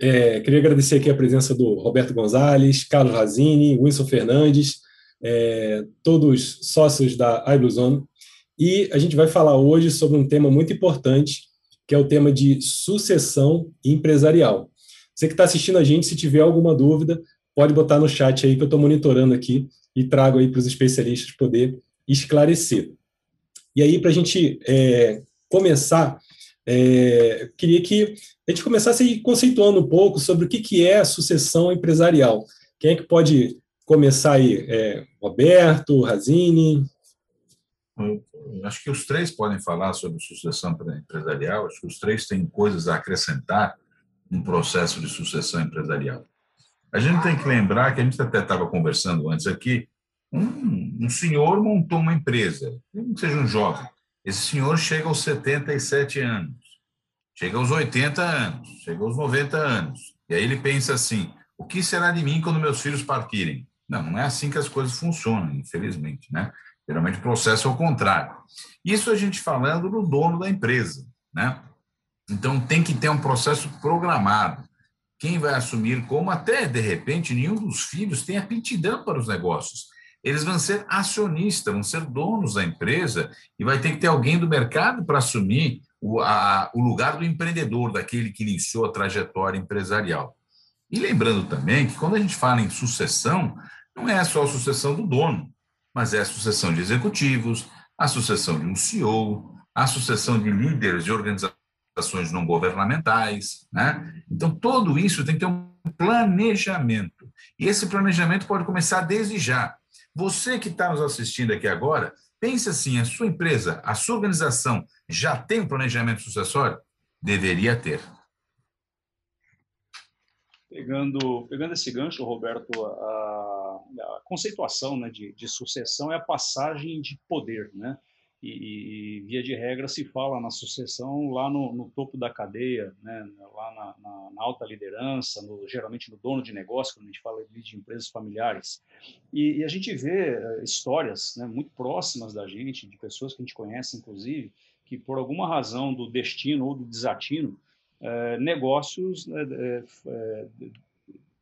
É, queria agradecer aqui a presença do Roberto Gonzalez, Carlos Razini, Wilson Fernandes, é, todos sócios da iBluezone. E a gente vai falar hoje sobre um tema muito importante, que é o tema de sucessão empresarial. Você que está assistindo a gente, se tiver alguma dúvida, pode botar no chat aí que eu estou monitorando aqui e trago aí para os especialistas poder esclarecer. E aí, para a gente é, começar, é, queria que a gente começasse conceituando um pouco sobre o que, que é sucessão empresarial. Quem é que pode começar aí? É, Roberto, Razini? Acho que os três podem falar sobre sucessão empresarial, acho que os três têm coisas a acrescentar no processo de sucessão empresarial. A gente tem que lembrar que a gente até estava conversando antes aqui, um, um senhor montou uma empresa, mesmo que seja um jovem, esse senhor chega aos 77 anos, chega aos 80 anos, chega aos 90 anos. E aí ele pensa assim: o que será de mim quando meus filhos partirem? Não, não é assim que as coisas funcionam, infelizmente, né? Geralmente o processo é o contrário. Isso a gente falando do dono da empresa, né? Então tem que ter um processo programado. Quem vai assumir como até de repente nenhum dos filhos tem aptidão para os negócios eles vão ser acionistas, vão ser donos da empresa e vai ter que ter alguém do mercado para assumir o, a, o lugar do empreendedor, daquele que iniciou a trajetória empresarial. E lembrando também que quando a gente fala em sucessão, não é só a sucessão do dono, mas é a sucessão de executivos, a sucessão de um CEO, a sucessão de líderes de organizações não governamentais, né? Então tudo isso tem que ter um planejamento. E esse planejamento pode começar desde já. Você que está nos assistindo aqui agora, pense assim: a sua empresa, a sua organização já tem um planejamento sucessório? Deveria ter. Pegando, pegando esse gancho, Roberto, a, a conceituação né, de, de sucessão é a passagem de poder, né? e, e, via de regra se fala na sucessão lá no, no topo da cadeia, né, lá na, na, na, alta liderança, no, geralmente no dono de negócio, quando a gente fala de empresas familiares. E, e a gente vê uh, histórias né, muito próximas da gente, de pessoas que a gente conhece, inclusive, que por alguma razão do destino ou do desatino, uh, negócios uh,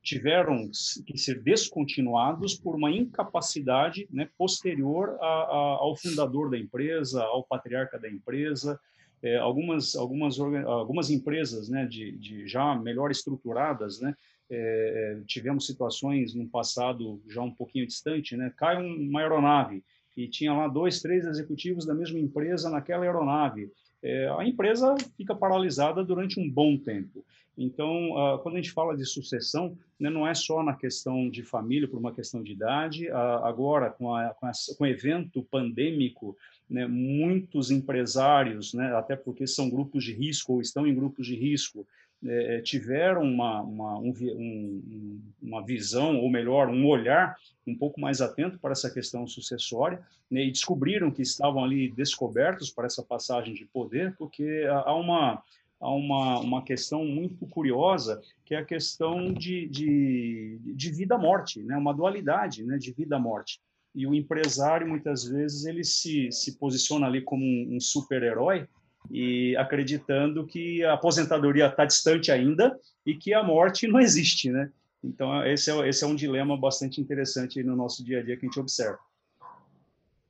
tiveram que ser descontinuados por uma incapacidade né, posterior a, a, ao fundador da empresa, ao patriarca da empresa. É, algumas, algumas, algumas empresas né, de, de já melhor estruturadas, né, é, tivemos situações no passado já um pouquinho distante, né, cai uma aeronave e tinha lá dois, três executivos da mesma empresa naquela aeronave. É, a empresa fica paralisada durante um bom tempo. Então, uh, quando a gente fala de sucessão, né, não é só na questão de família, por uma questão de idade. Uh, agora, com, a, com, a, com, o evento pandêmico, né, muitos empresários, né, até porque são grupos de risco ou estão em grupos de risco, é, tiveram uma, uma, um, um, uma visão, ou melhor, um olhar um pouco mais atento para essa questão sucessória, né, e descobriram que estavam ali descobertos para essa passagem de poder, porque há uma a uma, uma questão muito curiosa, que é a questão de, de, de vida-morte, né? uma dualidade né? de vida-morte. E o empresário, muitas vezes, ele se, se posiciona ali como um, um super-herói, e acreditando que a aposentadoria está distante ainda e que a morte não existe, né? Então esse é, esse é um dilema bastante interessante no nosso dia a dia que a gente observa.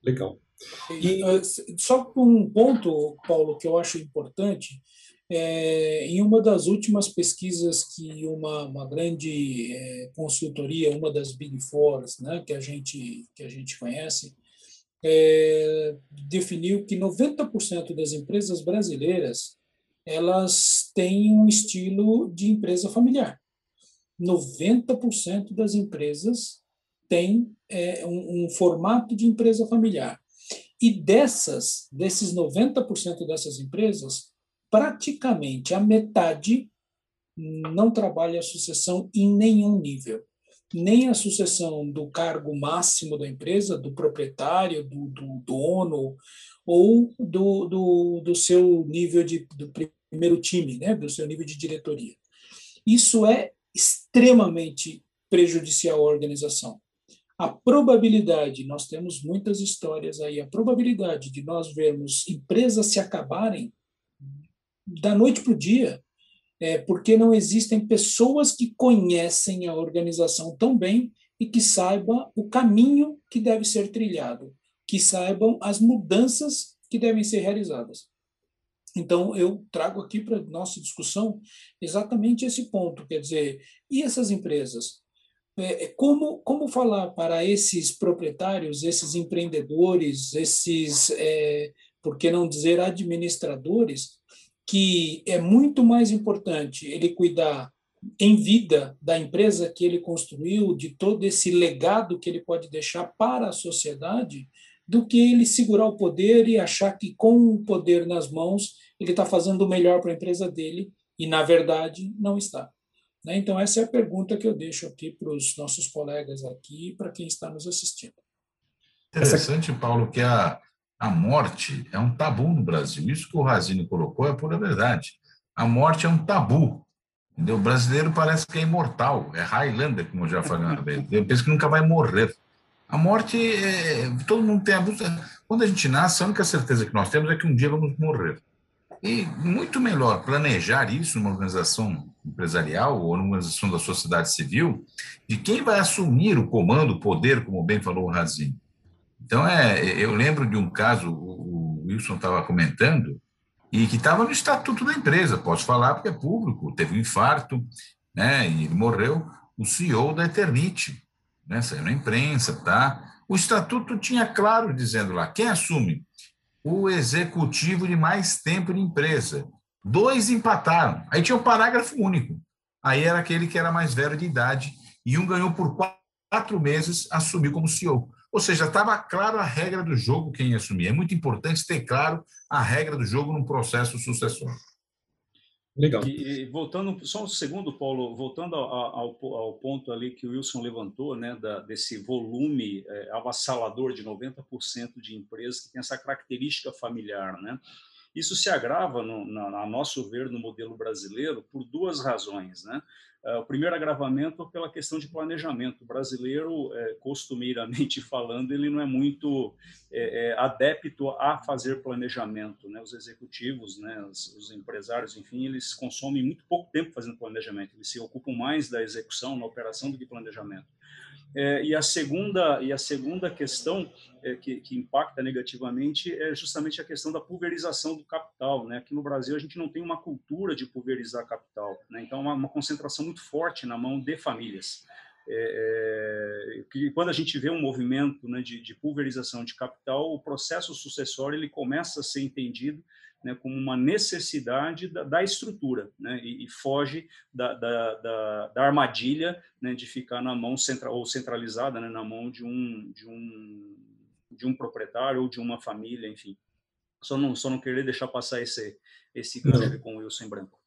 Legal. E uh, só um ponto, Paulo, que eu acho importante é, em uma das últimas pesquisas que uma, uma grande é, consultoria, uma das Big Fours, né, que a gente que a gente conhece, é, definiu que 90% das empresas brasileiras elas têm um estilo de empresa familiar. 90% das empresas têm é, um, um formato de empresa familiar. E dessas, desses 90% dessas empresas, praticamente a metade não trabalha a sucessão em nenhum nível. Nem a sucessão do cargo máximo da empresa, do proprietário, do, do dono, ou do, do, do, seu nível de, do primeiro time, né? do seu nível de diretoria. Isso é extremamente prejudicial à organização. A probabilidade, nós temos muitas histórias aí, a probabilidade de nós vermos empresas se acabarem da noite para o dia é, porque não existem pessoas que conhecem a organização tão bem e que saibam o caminho que deve ser trilhado, que saibam as mudanças que devem ser realizadas. Então, eu trago aqui para nossa discussão exatamente esse ponto, quer dizer, e essas empresas? É, é, como, como falar para esses proprietários, esses empreendedores, esses, é, por que não dizer administradores, que é muito mais importante ele cuidar em vida da empresa que ele construiu, de todo esse legado que ele pode deixar para a sociedade, do que ele segurar o poder e achar que com o poder nas mãos ele está fazendo o melhor para a empresa dele e, na verdade, não está. Né? Então, essa é a pergunta que eu deixo aqui para os nossos colegas aqui para quem está nos assistindo. Interessante, Paulo, que a, a morte é um tabu no Brasil. Isso que o Razini colocou é pura verdade. A morte é um tabu. Entendeu? O brasileiro parece que é imortal, é Highlander, como eu já falei uma vez. Eu penso que nunca vai morrer. A morte, é, todo mundo tem a Quando a gente nasce, a única certeza que nós temos é que um dia vamos morrer. E muito melhor planejar isso numa organização empresarial ou numa organização da sociedade civil, de quem vai assumir o comando, o poder, como bem falou o Razin. Então, é, eu lembro de um caso, o Wilson estava comentando, e que estava no estatuto da empresa, posso falar porque é público, teve um infarto, né, e ele morreu, o CEO da Eternite, né, saiu na imprensa, tá? O estatuto tinha claro dizendo lá, quem assume? O executivo de mais tempo de empresa. Dois empataram. Aí tinha um parágrafo único. Aí era aquele que era mais velho de idade e um ganhou por quatro meses, assumiu como CEO. Ou seja, estava claro a regra do jogo quem ia assumir. É muito importante ter claro a regra do jogo num processo sucessório. Legal. E, voltando, só um segundo, Paulo, voltando ao, ao, ao, ponto ali que o Wilson levantou, né, da, desse volume é, avassalador de 90% de empresas que tem essa característica familiar, né? Isso se agrava, no, na, a nosso ver, no modelo brasileiro, por duas razões. Né? Uh, o primeiro agravamento pela questão de planejamento. O brasileiro, é, costumeiramente falando, ele não é muito é, é, adepto a fazer planejamento. Né? Os executivos, né, os, os, empresários, enfim, eles consomem muito pouco tempo fazendo planejamento. Eles se ocupam mais da execução, na operação, do que planejamento. É, e, a segunda, e a segunda questão é, que, que, impacta negativamente é justamente a questão da pulverização do capital. Né? Aqui no Brasil, a gente não tem uma cultura de pulverizar capital, né? então, uma, uma concentração muito forte na mão de famílias. É, é, que quando a gente vê um movimento né, de, de, pulverização de capital, o processo sucessório ele começa a ser entendido né, como uma necessidade da, da estrutura né, e, e foge da, da, da, armadilha né, de ficar na mão central ou centralizada né, na mão de um, de, um, de um proprietário ou de uma família, enfim. Só não, só não querer deixar passar esse, esse gancho com o Wilson Branco.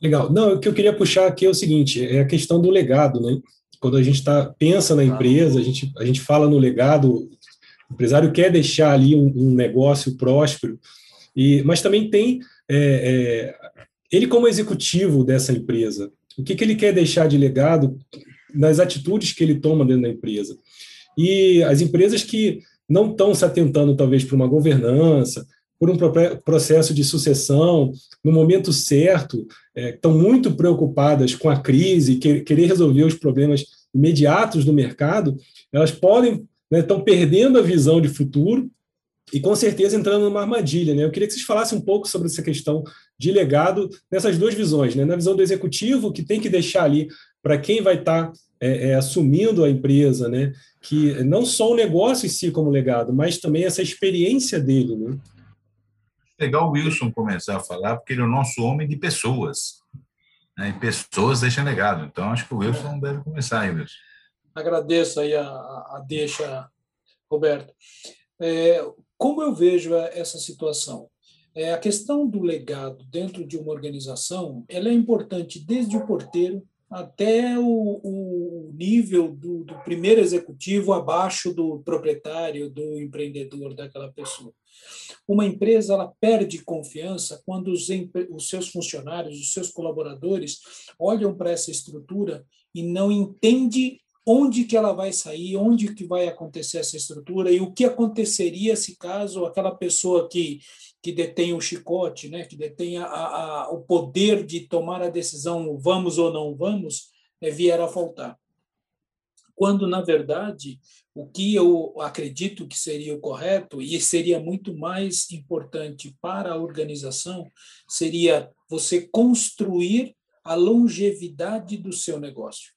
Legal. Não, o que eu queria puxar aqui é o seguinte, é a questão do legado, né? Quando a gente tá, pensa na empresa, a gente, a gente fala no legado, o empresário quer deixar ali um, um negócio próspero, e, mas também tem é, é, ele como executivo dessa empresa, o que, que ele quer deixar de legado nas atitudes que ele toma dentro da empresa. E as empresas que não estão se atentando, talvez, para uma governança, por um processo de sucessão, no momento certo, é, estão muito preocupadas com a crise, que, querer resolver os problemas imediatos do mercado, elas podem, né, estão perdendo a visão de futuro e com certeza entrando numa armadilha. Né? Eu queria que vocês falassem um pouco sobre essa questão de legado nessas duas visões, né? na visão do executivo, que tem que deixar ali para quem vai estar tá, é, é, assumindo a empresa, né? que não só o negócio em si como legado, mas também essa experiência dele. Né? Legal o Wilson começar a falar, porque ele é o nosso homem de pessoas. Né? E pessoas deixam legado. Então, acho que o Wilson deve começar aí, Wilson. Agradeço aí a, a deixa, Roberto. É, como eu vejo essa situação? É, a questão do legado dentro de uma organização ela é importante desde o porteiro até o, o nível do, do, primeiro executivo abaixo do proprietário, do empreendedor daquela pessoa. Uma empresa ela perde confiança quando os, os seus funcionários, os seus colaboradores olham para essa estrutura e não entendem onde que ela vai sair, onde que vai acontecer essa estrutura e o que aconteceria se caso aquela pessoa que, que detém o chicote, né, que detém a, a, o poder de tomar a decisão vamos ou não vamos, né, vier a faltar. Quando, na verdade, o que eu acredito que seria o correto e seria muito mais importante para a organização seria você construir a longevidade do seu negócio.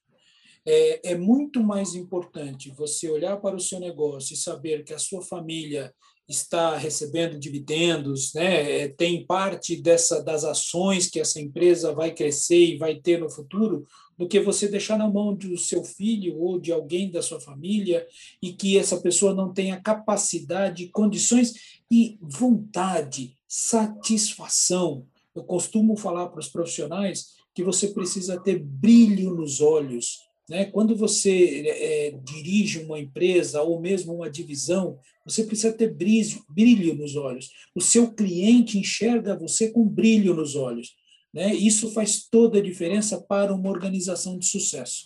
É, é, muito mais importante você olhar para o seu negócio e saber que a sua família está recebendo dividendos, né? É, tem parte dessa das ações que essa empresa vai crescer e vai ter no futuro, do que você deixar na mão do seu filho ou de alguém da sua família e que essa pessoa não tenha capacidade, condições e vontade, satisfação. Eu costumo falar para os profissionais que você precisa ter brilho nos olhos né? Quando você é, dirige uma empresa ou mesmo uma divisão, você precisa ter brilho, brilho nos olhos. O seu cliente enxerga você com brilho nos olhos. Né? Isso faz toda a diferença para uma organização de sucesso.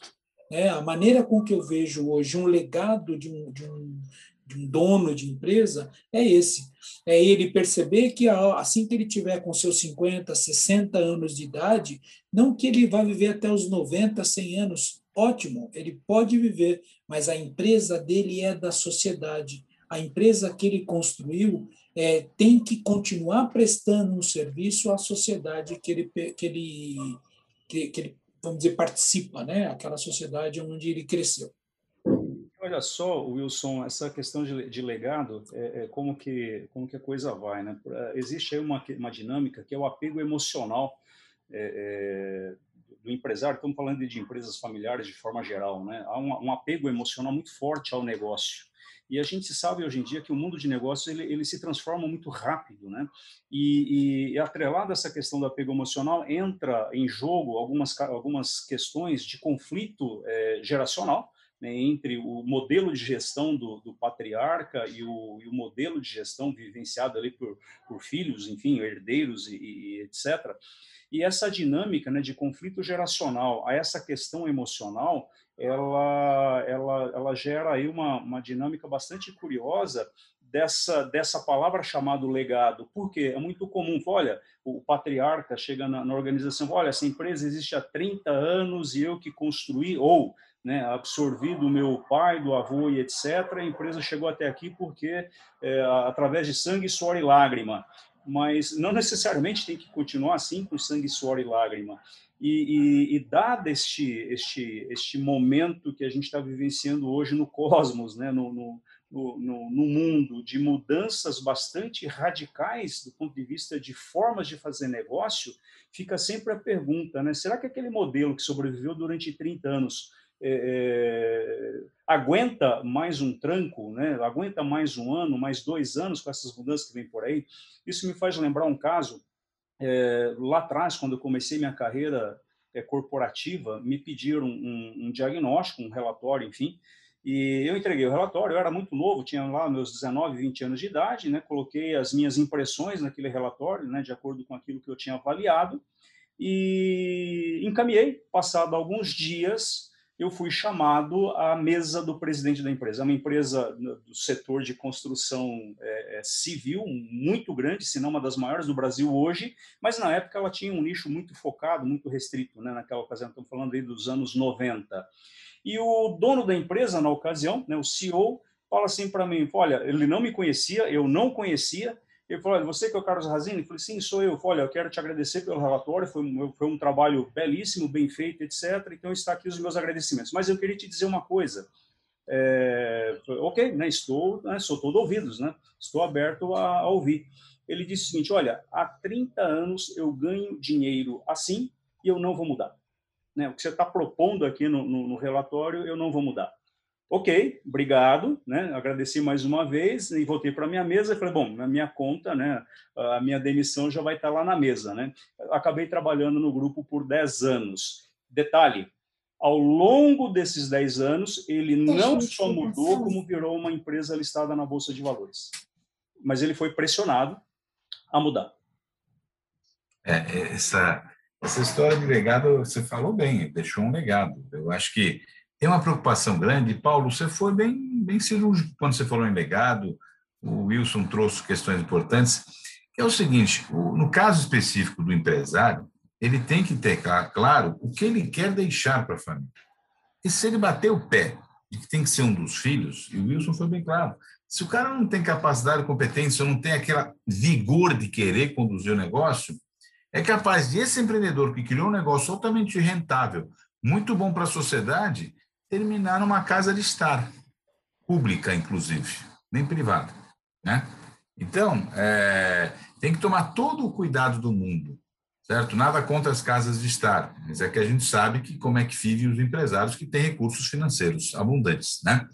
Né? A maneira com que eu vejo hoje um legado de um, de um, de um dono de empresa é esse. É ele perceber que assim que ele tiver com seus 50, 60 anos de idade, não que ele vai viver até os 90, 100 anos, ótimo, ele pode viver, mas a empresa dele é da sociedade. A empresa que ele construiu é, tem que continuar prestando um serviço à sociedade que ele, que ele, que, que ele vamos dizer, participa, né? aquela sociedade onde ele cresceu. Olha só, Wilson, essa questão de, de legado, é, é, como, que, como que a coisa vai. Né? Existe aí uma, uma dinâmica que é o apego emocional é, é do empresário, estamos falando de empresas familiares de forma geral, né? Há um, um, apego emocional muito forte ao negócio. E a gente sabe hoje em dia que o mundo de negócios ele, ele se transforma muito rápido, né? E, e, e atrelado a essa questão do apego emocional entra em jogo algumas algumas questões de conflito é, geracional, né, entre o modelo de gestão do, do patriarca e o, e o, modelo de gestão vivenciado ali por, por filhos, enfim, herdeiros e, e etc. E essa dinâmica né, de conflito geracional a essa questão emocional, ela, ela, ela gera aí uma, uma dinâmica bastante curiosa dessa, dessa palavra chamada legado. Porque é muito comum, olha, o patriarca chega na, na, organização, olha, essa empresa existe há 30 anos e eu que construí, ou né, absorvi do meu pai, do avô e etc., a empresa chegou até aqui porque, é, através de sangue, suor e lágrima mas não necessariamente tem que continuar assim com sangue, suor e lágrima. E, e, e dado este, este, este momento que a gente está vivenciando hoje no cosmos, né, no, no, no, no, mundo, de mudanças bastante radicais do ponto de vista de formas de fazer negócio, fica sempre a pergunta, né, será que aquele modelo que sobreviveu durante 30 anos é, aguenta mais um tranco, né? aguenta mais um ano, mais dois anos com essas mudanças que vem por aí. Isso me faz lembrar um caso, é, lá atrás, quando eu comecei minha carreira é, corporativa, me pediram um, um, diagnóstico, um relatório, enfim, e eu entreguei o relatório, eu era muito novo, tinha lá meus 19, 20 anos de idade, né? coloquei as minhas impressões naquele relatório, né? de acordo com aquilo que eu tinha avaliado, e encaminhei, passado alguns dias, eu fui chamado à mesa do presidente da empresa. É uma empresa do setor de construção é, é, civil muito grande, se não uma das maiores do Brasil hoje, mas na época ela tinha um nicho muito focado, muito restrito, né? naquela ocasião, estamos falando aí dos anos 90. E o dono da empresa, na ocasião, né, o CEO, fala assim para mim, olha, ele não me conhecia, eu não conhecia, ele falou, você que é o Carlos Razini? Eu falei, sim, sou eu. Falei, olha, eu quero te agradecer pelo relatório, foi um, foi um trabalho belíssimo, bem feito, etc. Então, está aqui os meus agradecimentos. Mas eu queria te dizer uma coisa. É, ok, né, estou, né, sou todo ouvidos, né, estou aberto a, a ouvir. Ele disse o seguinte, olha, há 30 anos eu ganho dinheiro assim e eu não vou mudar. Né, o que você está propondo aqui no, no, no relatório, eu não vou mudar. Ok, obrigado, né? Agradeci mais uma vez e voltei para minha mesa e falei, bom, na minha conta, né? A minha demissão já vai estar lá na mesa, né? Acabei trabalhando no grupo por 10 anos. Detalhe, ao longo desses 10 anos, ele não só mudou, como virou uma empresa listada na Bolsa de Valores. Mas ele foi pressionado a mudar. É, é essa, essa história de legado, você falou bem, deixou um legado. Eu acho que é uma preocupação grande. Paulo, você foi bem, bem cirúrgico quando você falou em legado, o Wilson trouxe questões importantes, é o seguinte, no caso específico do empresário, ele tem que ter claro o que ele quer deixar para a família. E se ele bater o pé de que tem que ser um dos filhos, e o Wilson foi bem claro, se o cara não tem capacidade, competência, não tem aquela vigor de querer conduzir o negócio, é capaz de esse empreendedor que criou um negócio altamente rentável, muito bom para a sociedade, terminar numa casa de estar, pública, inclusive, nem privada. Né? Então, é, tem que tomar todo o cuidado do mundo, certo? Nada contra as casas de estar, mas é que a gente sabe que como é que vivem os empresários que têm recursos financeiros abundantes, né?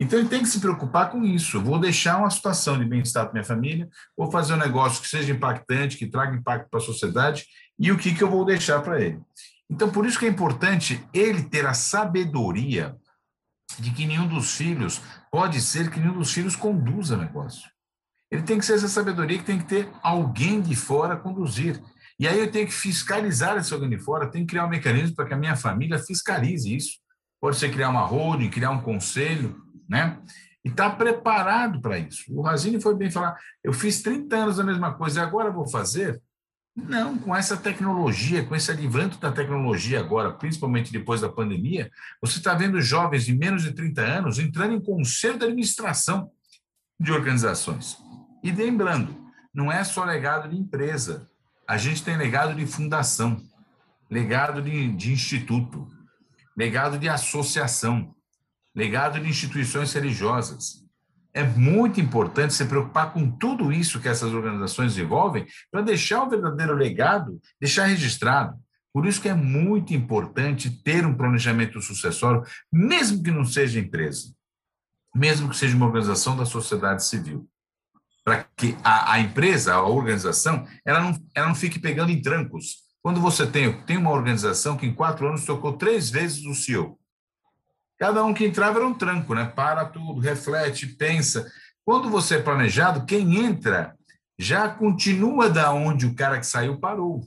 Então, ele tem que se preocupar com isso. Vou deixar uma situação de bem-estar para minha família, vou fazer um negócio que seja impactante, que traga impacto para a sociedade, e o que, que eu vou deixar para ele. Então, por isso que é importante ele ter a sabedoria de que nenhum dos filhos pode ser que nenhum dos filhos conduza negócio. Ele tem que ser essa sabedoria que tem que ter alguém de fora conduzir. E aí eu tenho que fiscalizar esse alguém de fora, tenho que criar um mecanismo para que a minha família fiscalize isso. Pode ser criar uma holding, criar um conselho, né? E estar tá preparado para isso. O Razini foi bem falar, eu fiz 30 anos a mesma coisa e agora vou fazer? Não, com essa tecnologia, com esse advento da tecnologia agora, principalmente depois da pandemia, você está vendo jovens de menos de 30 anos entrando em conselho de administração de organizações. E lembrando, não é só legado de empresa, a gente tem legado de fundação, legado de, de instituto, legado de associação, legado de instituições religiosas é muito importante se preocupar com tudo isso que essas organizações desenvolvem para deixar o verdadeiro legado, deixar registrado. Por isso que é muito importante ter um planejamento sucessório, mesmo que não seja empresa, mesmo que seja uma organização da sociedade civil. Para que a, a, empresa, a organização, ela não, ela não fique pegando em trancos. Quando você tem, tem uma organização que em quatro anos tocou três vezes o CEO, Cada um que entrava era um tranco, né? Para tudo, reflete, pensa. Quando você é planejado, quem entra já continua da onde o cara que saiu parou.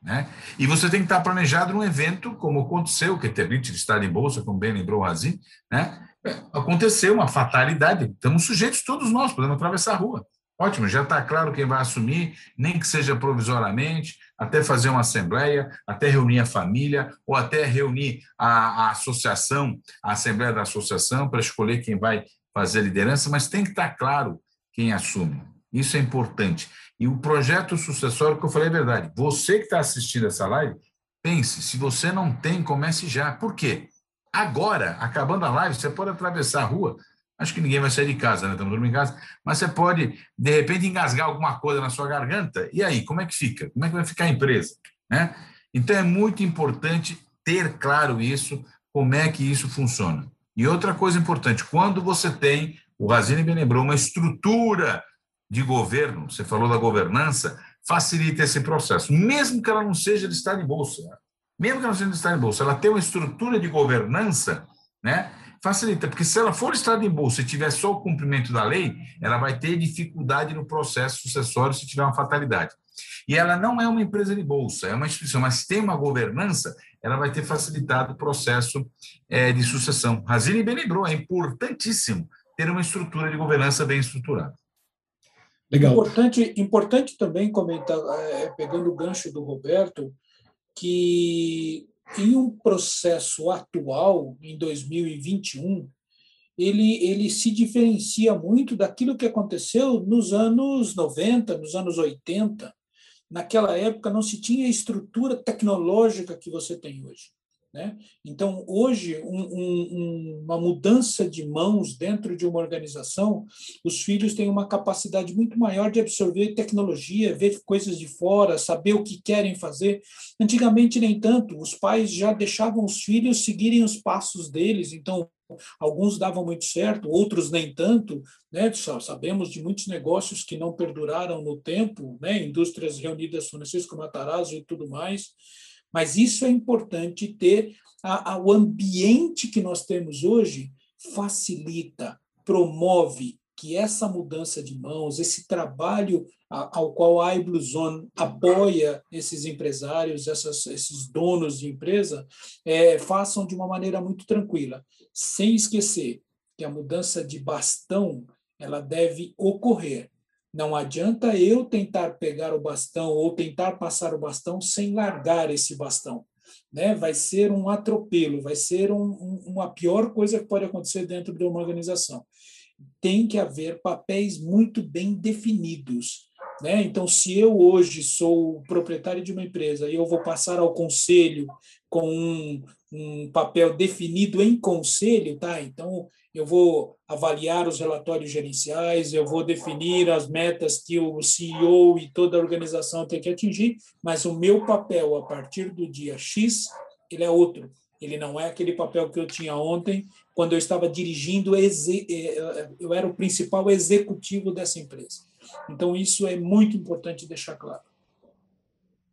Né? E você tem que estar planejado num evento como aconteceu, que teve de estado em bolsa, como bem lembrou o Razi, né? Aconteceu uma fatalidade. Estamos sujeitos todos nós, podemos atravessar a rua. Ótimo, já está claro quem vai assumir, nem que seja provisoriamente, até fazer uma assembleia, até reunir a família, ou até reunir a, a associação, a assembleia da associação, para escolher quem vai fazer a liderança, mas tem que estar claro quem assume. Isso é importante. E o projeto sucessório, que eu falei é verdade. Você que está assistindo essa live, pense, se você não tem, comece já. Por quê? Agora, acabando a live, você pode atravessar a rua, Acho que ninguém vai sair de casa, né? Estamos dormindo em casa. Mas você pode, de repente, engasgar alguma coisa na sua garganta. E aí, como é que fica? Como é que vai ficar a empresa? Né? Então, é muito importante ter claro isso, como é que isso funciona. E outra coisa importante, quando você tem, o Razini me lembrou, uma estrutura de governo, você falou da governança, facilita esse processo, mesmo que ela não seja de estar em bolsa. Mesmo que ela não seja de estar em bolsa, ela tem uma estrutura de governança, né? Facilita, porque se ela for estar em bolsa e tiver só o cumprimento da lei, ela vai ter dificuldade no processo sucessório se tiver uma fatalidade. E ela não é uma empresa de bolsa, é uma instituição, mas tem uma governança, ela vai ter facilitado o processo é, de sucessão. Razini bem lembrou, é importantíssimo ter uma estrutura de governança bem estruturada. Legal. Importante, importante também comentar, é, pegando o gancho do Roberto, que em um processo atual, em 2021, ele, ele se diferencia muito daquilo que aconteceu nos anos 90, nos anos 80. Naquela época não se tinha a estrutura tecnológica que você tem hoje. Né? Então, hoje, um, um, uma mudança de mãos dentro de uma organização, os filhos têm uma capacidade muito maior de absorver tecnologia, ver coisas de fora, saber o que querem fazer. Antigamente, nem tanto, os pais já deixavam os filhos seguirem os passos deles, então, alguns davam muito certo, outros nem tanto. Né? Sabemos de muitos negócios que não perduraram no tempo, né? indústrias reunidas Francisco Matarazzo e tudo mais. Mas isso é importante ter a, a, o ambiente que nós temos hoje facilita, promove que essa mudança de mãos, esse trabalho ao qual a iBluezone apoia esses empresários, essas, esses donos de empresa, é, façam de uma maneira muito tranquila, sem esquecer que a mudança de bastão ela deve ocorrer. Não adianta eu tentar pegar o bastão ou tentar passar o bastão sem largar esse bastão. Né? Vai ser um atropelo, vai ser um, um, uma pior coisa que pode acontecer dentro de uma organização. Tem que haver papéis muito bem definidos. Né? Então, se eu hoje sou proprietário de uma empresa e eu vou passar ao conselho com um, um papel definido em conselho, tá? Então, eu vou avaliar os relatórios gerenciais, eu vou definir as metas que o CEO e toda a organização tem que atingir, mas o meu papel a partir do dia X, ele é outro. Ele não é aquele papel que eu tinha ontem, quando eu estava dirigindo, eh, eu era o principal executivo dessa empresa. Então, isso é muito importante deixar claro.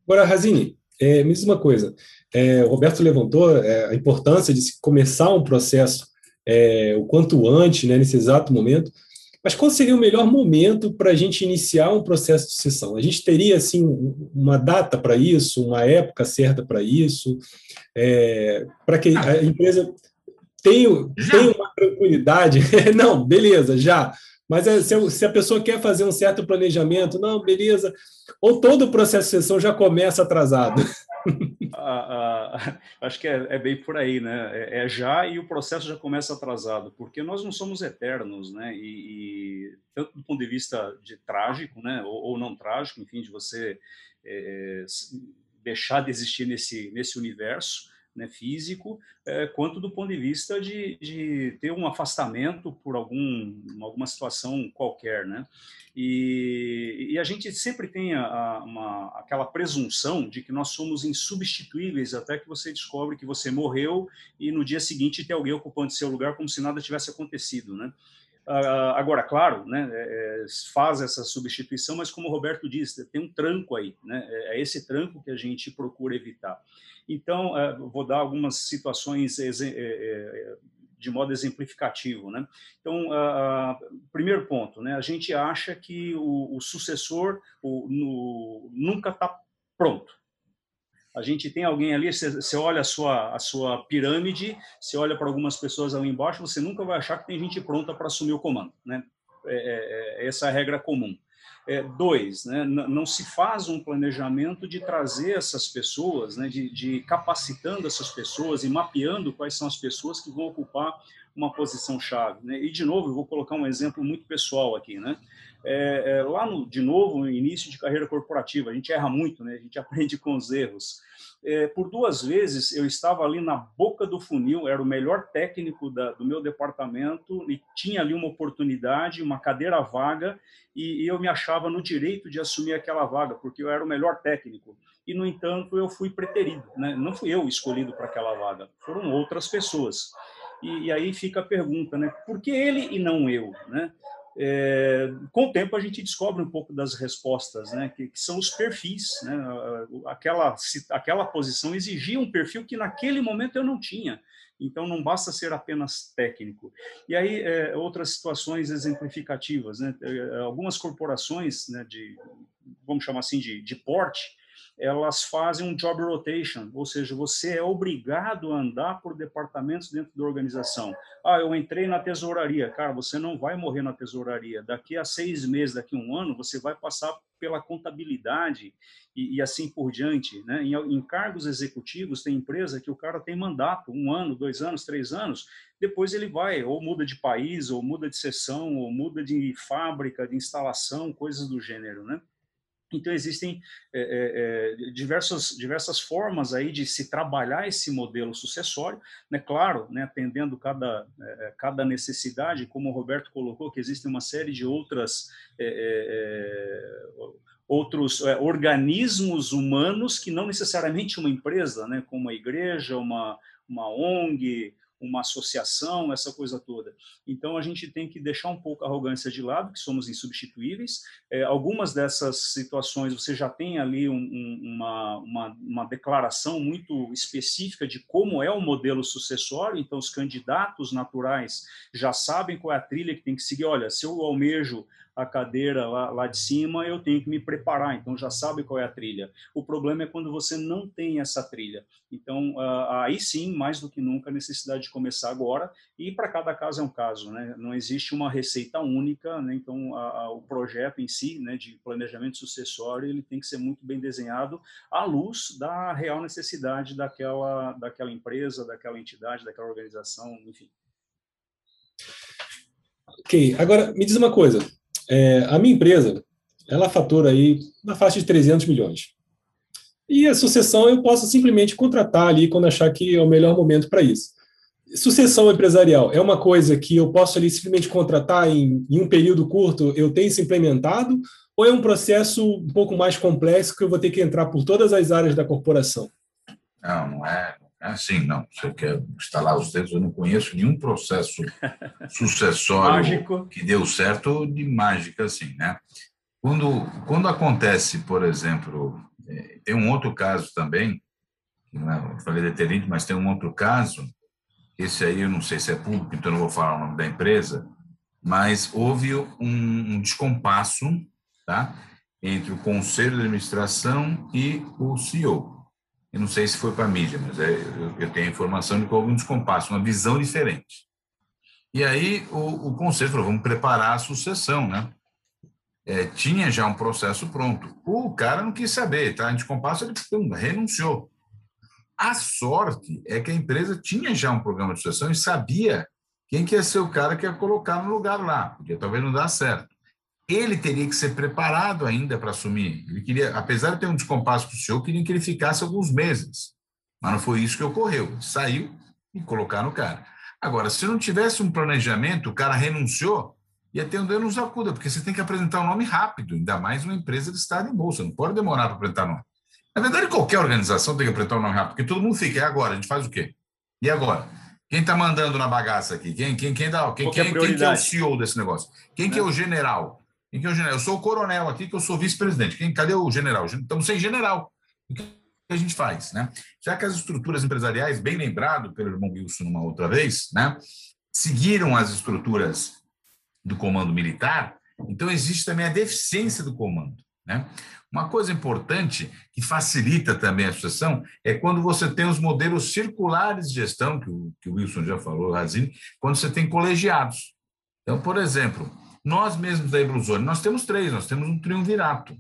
Agora, Razini, é, me diz uma coisa. É, o Roberto levantou é, a importância de se começar um processo é, o quanto antes, né, nesse exato momento. Mas qual seria o melhor momento para a gente iniciar um processo de sucessão? A gente teria assim uma data para isso, uma época certa para isso, é, para que a empresa tenha, tenha uma tranquilidade. Não, beleza, já. Mas é, se a pessoa quer fazer um certo planejamento, não, beleza. Ou todo o processo de sucessão já começa atrasado. Ah, ah, acho que é, é, bem por aí, né? É, é, já e o processo já começa atrasado, porque nós não somos eternos, né? E, e tanto do ponto de vista de trágico, né? Ou, ou não trágico, enfim, de você é, deixar de existir nesse, nesse universo, né, físico, é, quanto do ponto de vista de, de ter um afastamento por algum, alguma situação qualquer. Né? E, e a gente sempre tem a, uma, aquela presunção de que nós somos insubstituíveis até que você descobre que você morreu e no dia seguinte tem alguém ocupando seu lugar como se nada tivesse acontecido. Né? Uh, agora, claro, né, é, é, faz essa substituição, mas como o Roberto disse, tem um tranco aí, né, é, é esse tranco que a gente procura evitar. Então, vou dar algumas situações de modo exemplificativo. Né? Então, uh, primeiro ponto, né, a gente acha que o, o sucessor o, no, nunca está pronto. A gente tem alguém ali, você, olha a sua, a sua pirâmide, você olha para algumas pessoas ali embaixo, você nunca vai achar que tem gente pronta para assumir o comando. Né? É, é, é essa é a regra comum. É, dois, né, não se faz um planejamento de trazer essas pessoas, né, de, de, capacitando essas pessoas e mapeando quais são as pessoas que vão ocupar uma posição chave. Né? E, de novo, eu vou colocar um exemplo muito pessoal aqui. Né? É, é, lá, no, de novo, no início de carreira corporativa, a gente erra muito, né? a gente aprende com os erros. É, por duas vezes eu estava ali na boca do funil, era o melhor técnico da, do meu departamento e tinha ali uma oportunidade, uma cadeira vaga, e, e, eu me achava no direito de assumir aquela vaga, porque eu era o melhor técnico. E, no entanto, eu fui preterido, né? não fui eu escolhido para aquela vaga, foram outras pessoas. E, e, aí fica a pergunta, né? por que ele e não eu? Né? É, com o tempo a gente descobre um pouco das respostas, né, que, que são os perfis. Né, aquela, aquela posição exigia um perfil que naquele momento eu não tinha. Então não basta ser apenas técnico. E aí é, outras situações exemplificativas, né, é, algumas corporações, né, de vamos chamar assim de, de porte, elas fazem um job rotation, ou seja, você é obrigado a andar por departamentos dentro da organização. Ah, eu entrei na tesouraria. Cara, você não vai morrer na tesouraria. Daqui a seis meses, daqui a um ano, você vai passar pela contabilidade e, e assim por diante. Né? Em, em, cargos executivos, tem empresa que o cara tem mandato, um ano, dois anos, três anos, depois ele vai, ou muda de país, ou muda de seção, ou muda de fábrica, de instalação, coisas do gênero. Né? Então, existem é, é, diversas, diversas formas aí de se trabalhar esse modelo sucessório, né? claro, né, atendendo cada, é, cada necessidade, como o Roberto colocou, que existem uma série de outras, outros organismos humanos que não necessariamente uma empresa, né, como a igreja, uma, uma ONG, uma associação, essa coisa toda. Então a gente tem que deixar um pouco a arrogância de lado, que somos insubstituíveis. É, algumas dessas situações você já tem ali um, um, uma, uma, uma declaração muito específica de como é o modelo sucessório, então os candidatos naturais já sabem qual é a trilha que tem que seguir. Olha, se eu almejo a cadeira lá, lá de cima, eu tenho que me preparar, então já sabe qual é a trilha. O problema é quando você não tem essa trilha. Então, uh, aí sim, mais do que nunca, a necessidade de começar agora, e para cada caso é um caso, né? não existe uma receita única, né? então a, a, o projeto em si, né, de planejamento sucessório, ele tem que ser muito bem desenhado à luz da real necessidade daquela, daquela empresa, daquela entidade, daquela organização, enfim. Ok, agora me diz uma coisa, é, a minha empresa, ela fatura aí na faixa de 300 milhões. E a sucessão eu posso simplesmente contratar ali quando achar que é o melhor momento para isso. Sucessão empresarial é uma coisa que eu posso ali simplesmente contratar em, em, um período curto, eu tenho isso implementado, ou é um processo um pouco mais complexo que eu vou ter que entrar por todas as áreas da corporação? Não, não é, é assim, não. Você quer instalar os dedos, eu não conheço nenhum processo sucessório que deu certo de mágica assim, né? Quando, quando acontece, por exemplo, é, tem um outro caso também, eu falei deterente, mas tem um outro caso, esse aí eu não sei se é público, então não vou falar o nome da empresa, mas houve um, um descompasso tá, entre o conselho de administração e o CEO. Eu não sei se foi para a mídia, mas é, eu, eu, tenho a informação de que houve um descompasso, uma visão diferente. E aí o, o conselho falou: vamos preparar a sucessão, né? É, tinha já um processo pronto. O cara não quis saber, tá? Em descompasso, ele pum, renunciou. A sorte é que a empresa tinha já um programa de sucessão e sabia quem que ia ser o cara que ia colocar no lugar lá, porque talvez não dá certo ele teria que ser preparado ainda para assumir. Ele queria, apesar de ter um descompasso com o senhor, queria que ele ficasse alguns meses. Mas não foi isso que ocorreu. Saiu e colocaram o cara. Agora, se não tivesse um planejamento, o cara renunciou, ia ter um nos acuda, porque você tem que apresentar o um nome rápido, ainda mais uma empresa de estado em bolsa, não pode demorar para apresentar nome. Na verdade, qualquer organização tem que apresentar o um nome rápido, porque todo mundo fica, e agora? A gente faz o quê? E agora? Quem está mandando na bagaça aqui? Quem, quem, quem, dá, quem, quem, quem, que é o CEO desse negócio? Quem que é o general? Quem que é o general? Eu sou o coronel aqui, que eu sou vice-presidente. Quem, cadê o general? Estamos sem general. O que a gente faz? Né? Já que as estruturas empresariais, bem lembrado pelo irmão Wilson uma outra vez, né, seguiram as estruturas do comando militar, então existe também a deficiência do comando. Né? Uma coisa importante que facilita também a sucessão é quando você tem os modelos circulares de gestão, que o, que o Wilson já falou, Razine, quando você tem colegiados. Então, por exemplo, nós mesmos da Ilusone, nós temos três, nós temos um triunvirato.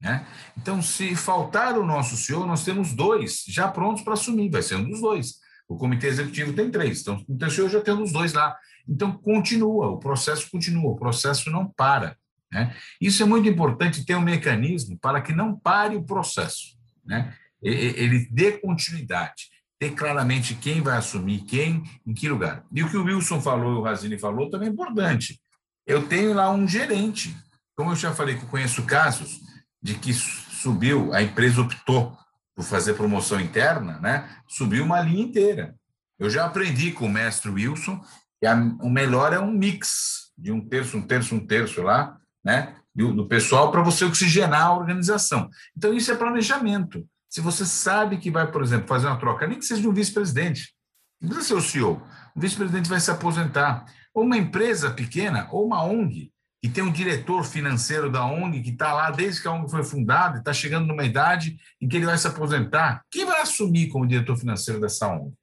Né? Então, se faltar o nosso CEO, nós temos dois já prontos para assumir, vai ser um dos dois. O comitê executivo tem três, então o comitê CEO já tem os dois lá. Então, continua, o processo continua, o processo não para. Né? Isso é muito importante ter um mecanismo para que não pare o processo. Né? Ele dê continuidade, ter claramente quem vai assumir, quem, em que lugar. E o que o Wilson falou, o Razini falou, também é importante eu tenho lá um gerente. Como eu já falei que conheço casos de que subiu, a empresa optou por fazer promoção interna, né? Subiu uma linha inteira. Eu já aprendi com o mestre Wilson que a, o melhor é um mix de um terço, um terço, um terço lá, né? Do, do pessoal para você oxigenar a organização. Então, isso é planejamento. Se você sabe que vai, por exemplo, fazer uma troca, nem que seja de um vice-presidente, não precisa ser o CEO, o vice-presidente vai se aposentar ou uma empresa pequena, ou uma ONG, que tem um diretor financeiro da ONG que está lá desde que a ONG foi fundada, está chegando numa idade em que ele vai se aposentar. Quem vai assumir como diretor financeiro dessa ONG?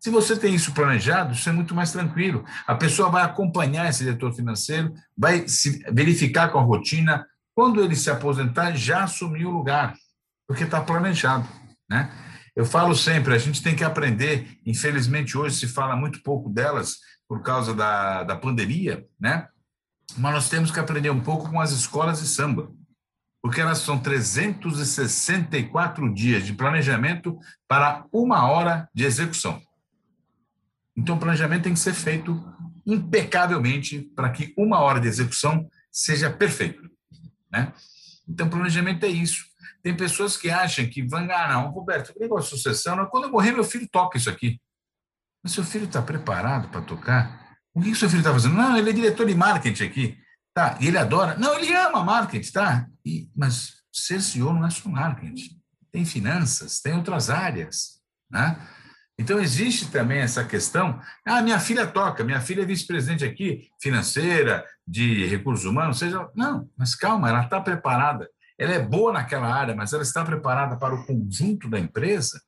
Se você tem isso planejado, isso é muito mais tranquilo. A pessoa vai acompanhar esse diretor financeiro, vai se verificar com a rotina. Quando ele se aposentar, já assumiu o lugar, porque está planejado. Né? Eu falo sempre, a gente tem que aprender. Infelizmente, hoje se fala muito pouco delas, por causa da, da pandemia, né? Mas nós temos que aprender um pouco com as escolas de samba, porque elas são 364 dias de planejamento para uma hora de execução. Então, o planejamento tem que ser feito impecavelmente para que uma hora de execução seja perfeito, né? Então, planejamento é isso. Tem pessoas que acham que vão ganhar, não, Roberto, o negócio de sucessão, quando eu morrer, meu filho toca isso aqui. Mas seu filho está preparado para tocar? O que, que seu filho está fazendo? Não, ele é diretor de marketing aqui. Tá, e ele adora. Não, ele ama marketing, tá? E, mas ser CEO não é só marketing. Tem finanças, tem outras áreas, né? Então, existe também essa questão. Ah, minha filha toca, minha filha é vice-presidente aqui, financeira, de recursos humanos, seja. Não, mas calma, ela está preparada. Ela é boa naquela área, mas ela está preparada para o conjunto da empresa.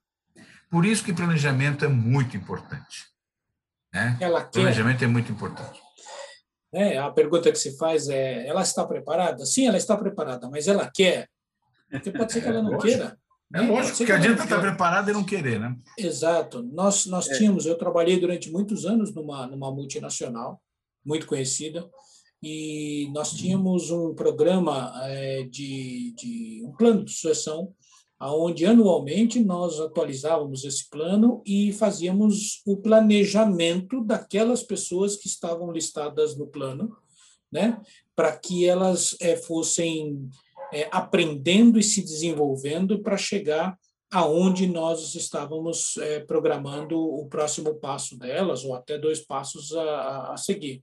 Por isso que planejamento é muito importante. Né? Ela quer... Planejamento é muito importante. É, a pergunta que se faz é: ela está preparada? Sim, ela está preparada, mas ela quer? Porque pode ser que ela não é queira. É lógico, que adianta estar preparado e não querer, né? Exato. Nós, nós é. tínhamos, eu trabalhei durante muitos anos numa, numa multinacional, muito conhecida, e nós tínhamos um programa é, de, de um plano de sucessão, onde anualmente nós atualizávamos esse plano e fazíamos o planejamento daquelas pessoas que estavam listadas no plano, né, para que elas é, fossem é, aprendendo e se desenvolvendo para chegar aonde nós estávamos é, programando o próximo passo delas, ou até dois passos a, a seguir.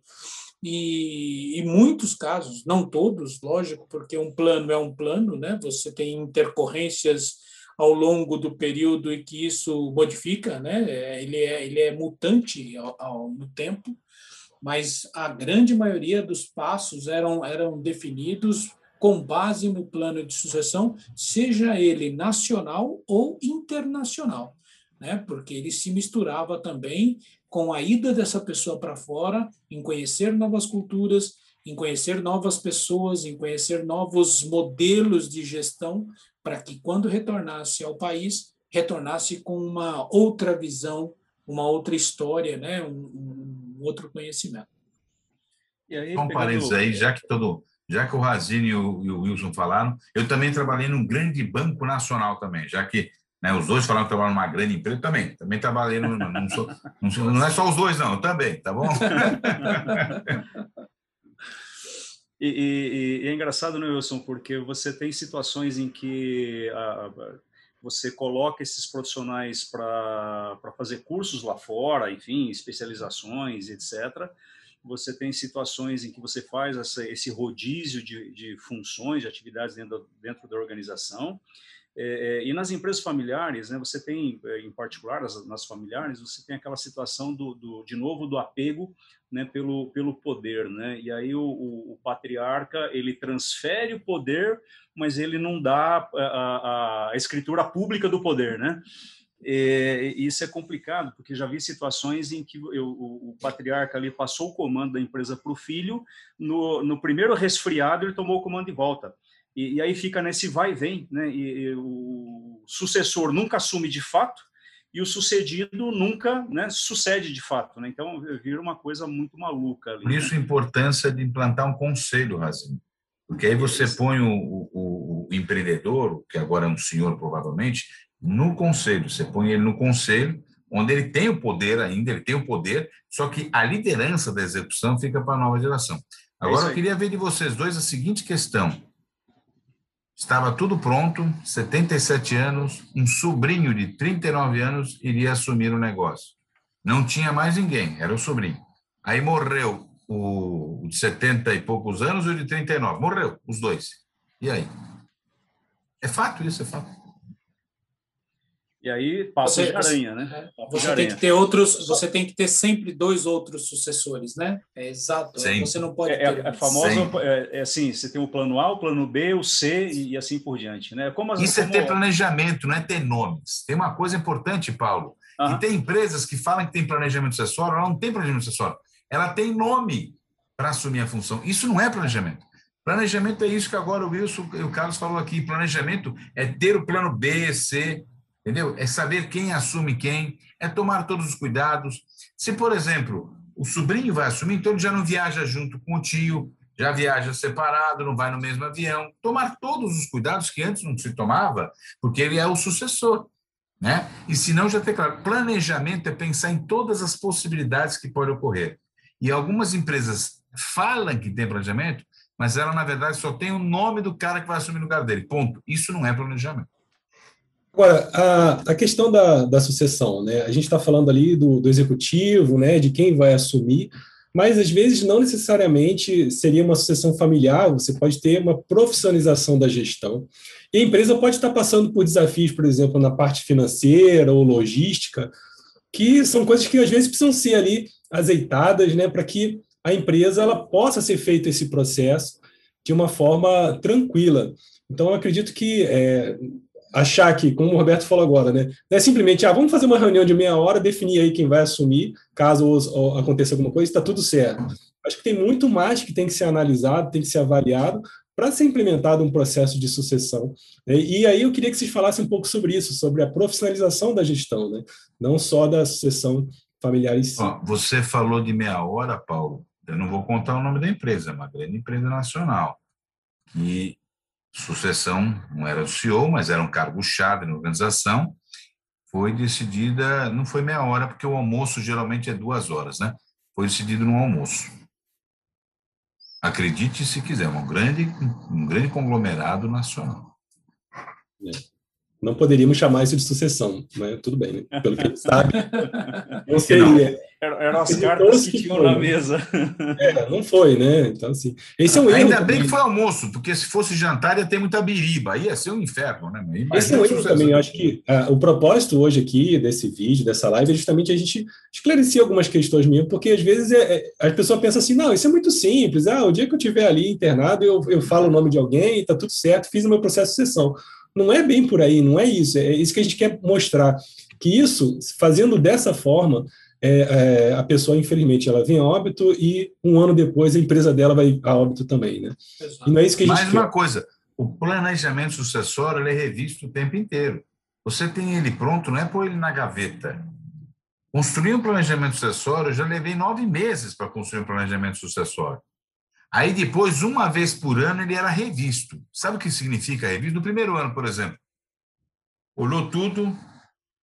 E em muitos casos, não todos, lógico, porque um plano é um plano, né? você tem intercorrências ao longo do período em que isso modifica, né? É, ele, é, ele é mutante ao, ao, no tempo, mas a grande maioria dos passos eram, eram definidos com base no plano de sucessão, seja ele nacional ou internacional, né? porque ele se misturava também com a ida dessa pessoa para fora, em conhecer novas culturas, em conhecer novas pessoas, em conhecer novos modelos de gestão, para que quando retornasse ao país, retornasse com uma outra visão, uma outra história, né? um, um outro conhecimento. E aí, um parênteses aí, já que todo já que o Razini e o, e o Wilson falaram, eu também trabalhei num grande banco nacional também, já que né, os dois falaram que trabalham numa grande empresa, também, também trabalhei, no, não, sou, não, sou, não é só os dois não, também, tá bom? E, e, e, é engraçado, né, Wilson, porque você tem situações em que a, você coloca esses profissionais para fazer cursos lá fora, enfim, especializações, etc você tem situações em que você faz essa, esse rodízio de, de, funções, de atividades dentro, dentro da organização. É, é, e nas empresas familiares, né, você tem, é, em particular nas, nas familiares, você tem aquela situação do, do, de novo do apego né, pelo, pelo poder, né? E aí o, o, o, patriarca ele transfere o poder, mas ele não dá a, a, a escritura pública do poder, né? É, isso é complicado, porque já vi situações em que eu, o, o, patriarca ali passou o comando da empresa para o filho, no, no, primeiro resfriado ele tomou o comando de volta. E, e aí fica nesse vai e vem, né? E, e, o sucessor nunca assume de fato e o sucedido nunca né, sucede de fato. Né? Então vira uma coisa muito maluca. Ali, Por isso né? a importância de implantar um conselho, Razinho. Porque aí você põe o, o, o empreendedor, que agora é um senhor provavelmente, no conselho. Você põe ele no conselho, onde ele tem o poder ainda, ele tem o poder, só que a liderança da execução fica para a nova geração. É Agora, é eu queria ver de vocês dois a seguinte questão. Estava tudo pronto, 77 anos, um sobrinho de 39 anos iria assumir o negócio. Não tinha mais ninguém, era o sobrinho. Aí morreu o de 70 e poucos anos e o de 39. Morreu, os dois. E aí? É fato isso, é fato. E aí passa você, de aranha, né? É, você aranha. tem que ter outros, você tem que ter sempre dois outros sucessores, né? É exato. Sim. Você não pode é, é ter. É, é famoso, é, é, assim, você tem o plano A, o plano B, o C e, assim por diante, né? Como, Isso como... é ter planejamento, não é ter nomes. Tem uma coisa importante, Paulo, uhum. que tem empresas que falam que tem planejamento sucessório, ela não tem planejamento sucessório. Ela tem nome para assumir a função. Isso não é planejamento. Planejamento é isso que agora o Wilson e o Carlos falou aqui. Planejamento é ter o plano B, C, entendeu? É saber quem assume quem, é tomar todos os cuidados. Se, por exemplo, o sobrinho vai assumir, então ele já não viaja junto com o tio, já viaja separado, não vai no mesmo avião. Tomar todos os cuidados que antes não se tomava, porque ele é o sucessor. Né? E se não, já tem claro, planejamento é pensar em todas as possibilidades que podem ocorrer. E algumas empresas falam que tem planejamento, mas ela, na verdade, só tem o nome do cara que vai assumir o lugar dele. Ponto. Isso não é planejamento. Agora, a, a questão da, da sucessão, né? A gente está falando ali do, do executivo, né? De quem vai assumir, mas às vezes não necessariamente seria uma sucessão familiar, você pode ter uma profissionalização da gestão. E a empresa pode estar passando por desafios, por exemplo, na parte financeira ou logística, que são coisas que às vezes precisam ser ali azeitadas, né, para que a empresa ela possa ser feito esse processo de uma forma tranquila. Então, eu acredito que é, achar que, como o Roberto falou agora, né, não é simplesmente, ah, vamos fazer uma reunião de meia hora, definir aí quem vai assumir, caso aconteça alguma coisa, está tudo certo. Acho que tem muito mais que tem que ser analisado, tem que ser avaliado para ser implementado um processo de sucessão. Né? E aí eu queria que vocês falassem um pouco sobre isso, sobre a profissionalização da gestão, né? não só da sucessão familiar em si. Você falou de meia hora, Paulo. Eu não vou contar o nome da empresa, é uma grande empresa nacional. E sucessão não era o CEO, mas era um cargo-chave na organização. Foi decidida, não foi meia hora, porque o almoço geralmente é duas horas, né? Foi decidido no almoço. Acredite se quiser, um grande, um grande conglomerado nacional. É não poderíamos chamar isso de sucessão, mas tudo bem, né? Pelo que ele sabe, não seria. Eram as cartas que, tinham na mesa. É, não foi, né? Então, assim, esse é um Ainda erro. Ainda bem que foi almoço, porque se fosse jantar ia ter muita biriba, ia ser um inferno, né? Imagina esse é um erro também. Eu acho que ah, o propósito hoje aqui desse vídeo, dessa live, é justamente a gente esclarecer algumas questões minhas, porque às vezes é, é, a pessoa pensa assim: não, isso é muito simples. Ah, o dia que eu estiver ali internado, eu, eu falo o nome de alguém, está tudo certo, fiz o meu processo de sucessão. Não é bem por aí, não é isso. É isso que a gente quer mostrar. Que isso, fazendo dessa forma, é, é, a pessoa, infelizmente, ela vem a óbito e um ano depois a empresa dela vai a óbito também, né? Exato. E não é isso que a gente Mais quer. uma coisa, o planejamento sucessório é revisto o tempo inteiro. Você tem ele pronto, não é pôr ele na gaveta. Construir um planejamento sucessório, eu já levei nove meses para construir um planejamento sucessório. Aí depois, uma vez por ano, ele era revisto. Sabe o que significa revisto? No primeiro ano, por exemplo. Olhou tudo,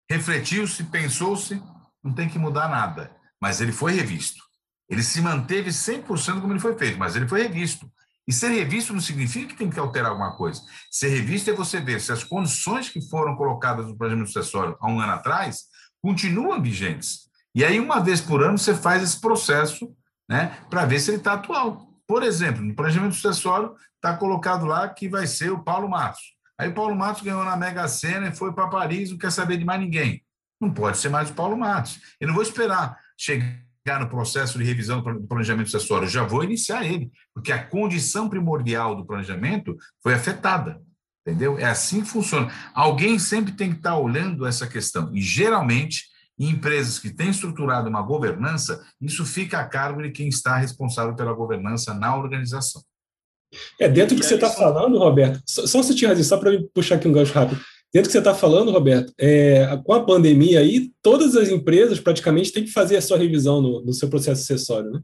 refletiu-se, pensou-se, não tem que mudar nada. Mas ele foi revisto. Ele se manteve 100% como ele foi feito, mas ele foi revisto. E ser revisto não significa que tem que alterar alguma coisa. Ser revisto é você ver se as condições que foram colocadas no planejamento sucessório há um ano atrás continuam vigentes. E aí, uma vez por ano, você faz esse processo né, para ver se ele está atual. Por exemplo, no planejamento sucessório está colocado lá que vai ser o Paulo Matos. Aí o Paulo Matos ganhou na Mega Sena e foi para Paris, não quer saber de mais ninguém. Não pode ser mais o Paulo Matos. Eu não vou esperar chegar no processo de revisão do planejamento sucessório, eu já vou iniciar ele, porque a condição primordial do planejamento foi afetada. Entendeu? É assim que funciona. Alguém sempre tem que estar olhando essa questão. E geralmente em empresas que têm estruturado uma governança, isso fica a cargo de quem está responsável pela governança na organização. É, dentro do que você está falando, Roberto, só, só se tinha só para puxar aqui um gancho rápido. Dentro do que você está falando, Roberto, é, com a pandemia aí, todas as empresas praticamente têm que fazer a sua revisão no, no seu processo acessório, né?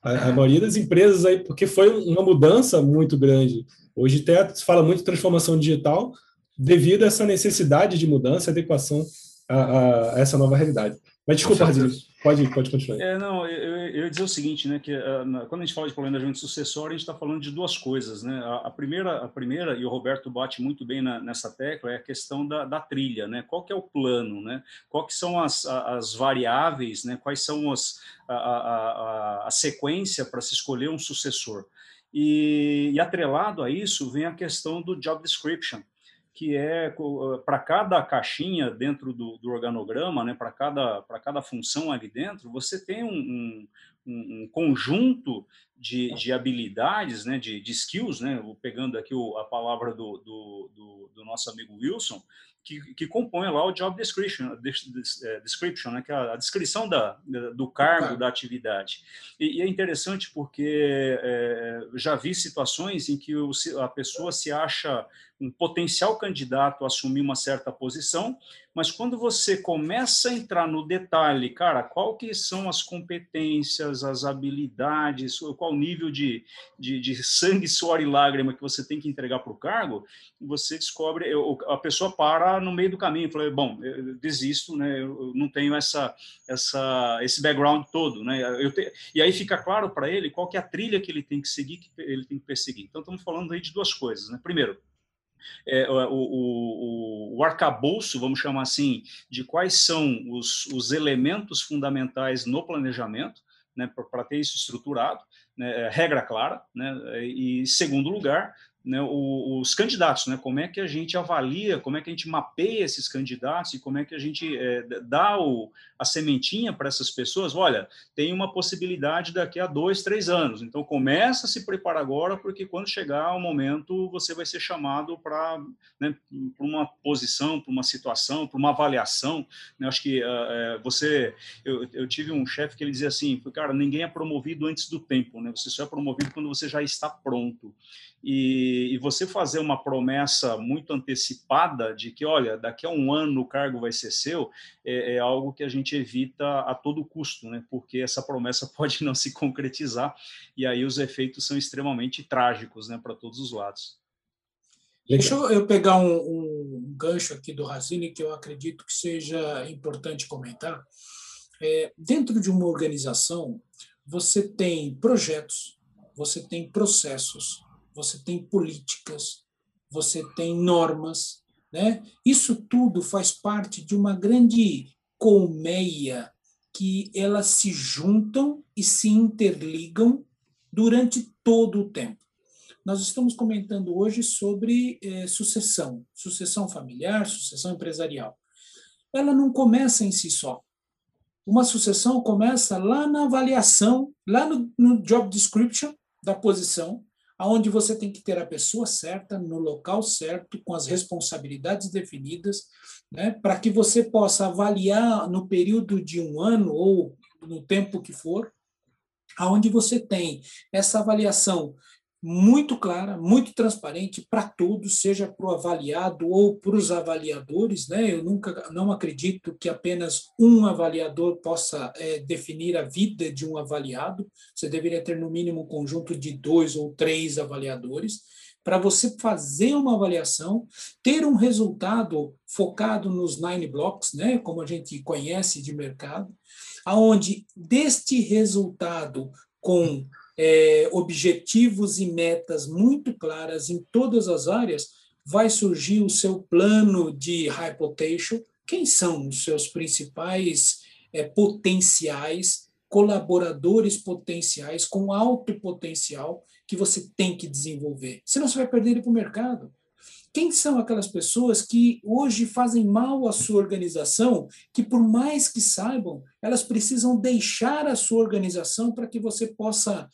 A, a, maioria das empresas aí, porque foi uma mudança muito grande. Hoje até se fala muito de transformação digital devido a essa necessidade de mudança, adequação a, a essa nova realidade. Mas desculpa, Radinho, pode, pode continuar. É, não, eu, eu ia dizer o seguinte, né, que uh, quando a gente fala de planejamento sucessório, a gente está falando de duas coisas, né? A, a, primeira, a primeira, e o Roberto bate muito bem na, nessa tecla, é a questão da, da, trilha, né? Qual que é o plano, né? Quais são as, as variáveis, né? Quais são as, a, a, a sequência para se escolher um sucessor? E, e atrelado a isso vem a questão do job description, que é para cada caixinha dentro do, do organograma, né, para cada, cada função ali dentro, você tem um, um, um conjunto de, de, habilidades, né, de, de skills, né, pegando aqui o, a palavra do, do, do, do nosso amigo Wilson, que, que compõe lá o job description, é, description né, que é a descrição da, do cargo, da atividade. E, e, é interessante porque é, já vi situações em que o, a pessoa se acha um potencial candidato a assumir uma certa posição, mas quando você começa a entrar no detalhe, cara, qual que são as competências, as habilidades, qual o nível de, de, de sangue, suor e lágrima que você tem que entregar para o cargo, você descobre, a pessoa para no meio do caminho, fala, bom, eu desisto, né, eu não tenho essa, essa, esse background todo, né, eu te, e aí fica claro para ele qual que é a trilha que ele tem que seguir, que ele tem que perseguir. Então, estamos falando aí de duas coisas, né, primeiro, é, o, o, o, arcabouço, vamos chamar assim, de quais são os, os elementos fundamentais no planejamento, né, para ter isso estruturado, né, regra clara, né, e segundo lugar, né, os candidatos, né, como é que a gente avalia, como é que a gente mapeia esses candidatos e como é que a gente é, dá o, a sementinha para essas pessoas. Olha, tem uma possibilidade daqui a dois, três anos, então começa a se preparar agora, porque quando chegar o momento você vai ser chamado para né, uma posição, para uma situação, para uma avaliação. Né, acho que uh, você, eu, eu, tive um chefe que ele dizia assim, cara, ninguém é promovido antes do tempo, né, você só é promovido quando você já está pronto. E, e, você fazer uma promessa muito antecipada de que, olha, daqui a um ano o cargo vai ser seu, é, é, algo que a gente evita a todo custo, né? Porque essa promessa pode não se concretizar e aí os efeitos são extremamente trágicos, né, para todos os lados. Deixa eu pegar um, um gancho aqui do Razini que eu acredito que seja importante comentar. É, dentro de uma organização, você tem projetos, você tem processos, você tem políticas, você tem normas, né? Isso tudo faz parte de uma grande colmeia que elas se juntam e se interligam durante todo o tempo. Nós estamos comentando hoje sobre eh, sucessão, sucessão familiar, sucessão empresarial. Ela não começa em si só. Uma sucessão começa lá na avaliação, lá no, no job description da posição, aonde você tem que ter a pessoa certa, no local certo, com as responsabilidades definidas, né, para que você possa avaliar no período de um ano ou no tempo que for, aonde você tem essa avaliação muito clara, muito transparente para todos, seja para o avaliado ou para os avaliadores. Né? Eu nunca não acredito que apenas um avaliador possa é, definir a vida de um avaliado. Você deveria ter, no mínimo, um conjunto de dois ou três avaliadores para você fazer uma avaliação, ter um resultado focado nos nine blocks, né, como a gente conhece de mercado, aonde deste resultado com é, objetivos e metas muito claras em todas as áreas, vai surgir o seu plano de high potential. Quem são os seus principais é, potenciais, colaboradores potenciais com alto potencial que você tem que desenvolver? Senão você vai perder ele para o mercado. Quem são aquelas pessoas que hoje fazem mal à sua organização, que por mais que saibam, elas precisam deixar a sua organização para que você possa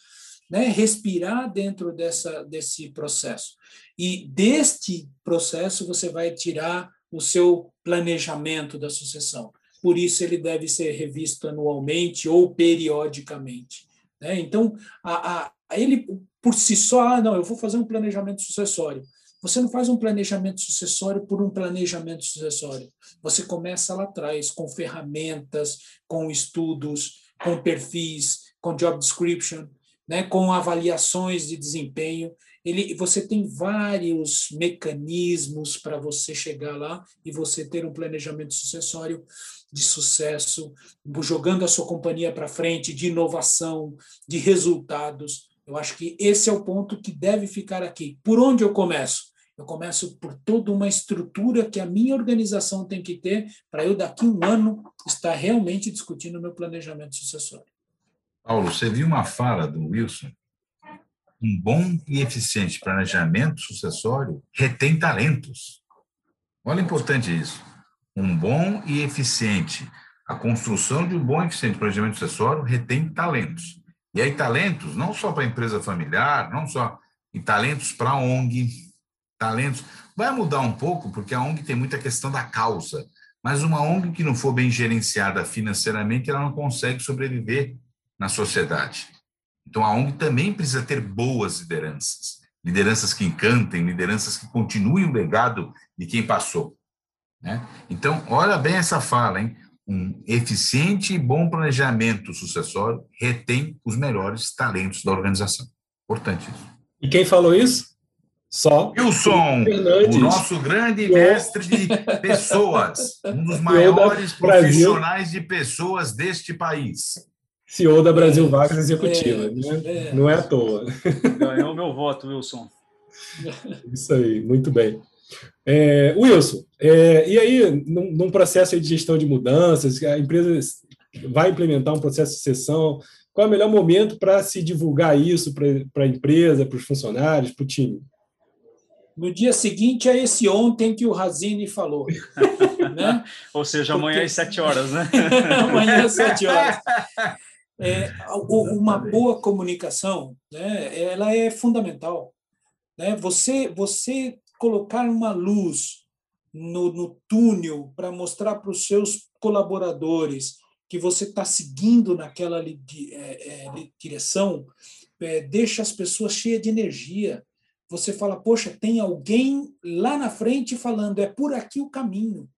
né, respirar dentro dessa, desse processo. E deste processo você vai tirar o seu planejamento da sucessão. Por isso ele deve ser revisto anualmente ou periodicamente. Né? Então, a, a, ele por si só, ah, não, eu vou fazer um planejamento sucessório. Você não faz um planejamento sucessório por um planejamento sucessório. Você começa lá atrás com ferramentas, com estudos, com perfis, com job description, né, com avaliações de desempenho. Ele, você tem vários mecanismos para você chegar lá e você ter um planejamento sucessório de sucesso, jogando a sua companhia para frente, de inovação, de resultados. Eu acho que esse é o ponto que deve ficar aqui. Por onde eu começo? Eu começo por toda uma estrutura que a minha organização tem que ter para eu, daqui um ano, estar realmente discutindo meu planejamento sucessório. Paulo, você viu uma fala do Wilson? Um bom e eficiente planejamento sucessório retém talentos. Olha importante isso. Um bom e eficiente. A construção de um bom e eficiente planejamento sucessório retém talentos. E aí, talentos não só para a empresa familiar, não só, e talentos para a ONG, talentos. Vai mudar um pouco, porque a ONG tem muita questão da causa, mas uma ONG que não for bem gerenciada financeiramente, ela não consegue sobreviver na sociedade. Então, a ONG também precisa ter boas lideranças, lideranças que encantem, lideranças que continuem o legado de quem passou. Né? Então, olha bem essa fala, hein? Um eficiente e bom planejamento sucessório retém os melhores talentos da organização. Importante isso. E quem falou isso? Só. Wilson, o nosso grande mestre de pessoas, um dos maiores profissionais de pessoas deste país. CEO da Brasil Vacas Executiva. É, né? é. Não é à toa. Ganhou meu voto, Wilson. Isso aí, muito bem. É, Wilson, é, e aí, num, num, processo de gestão de mudanças, a empresa vai implementar um processo de sucessão, qual é o melhor momento para se divulgar isso para a empresa, para os funcionários, para o time? No dia seguinte a esse ontem que o Razini falou. né? Ou seja, amanhã Porque... às sete horas, né? amanhã às sete horas. É, uma boa comunicação, né, ela é fundamental. Né? Você, você colocar uma luz no, no túnel para mostrar para os seus colaboradores que você está seguindo naquela é, é, direção, é, deixa as pessoas cheias de energia. Você fala, poxa, tem alguém lá na frente falando, é por aqui o caminho.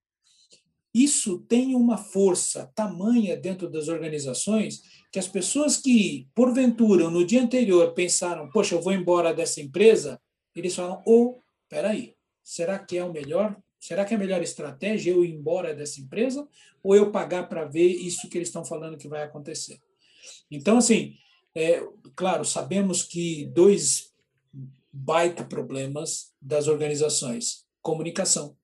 Isso tem uma força tamanha dentro das organizações que as pessoas que, porventura, no dia anterior pensaram, poxa, eu vou embora dessa empresa, eles falam, oh, peraí, será que é o melhor? Será que é a melhor estratégia eu ir embora dessa empresa ou eu pagar para ver isso que eles estão falando que vai acontecer? Então, assim, é, claro, sabemos que dois baita problemas das organizações, comunicação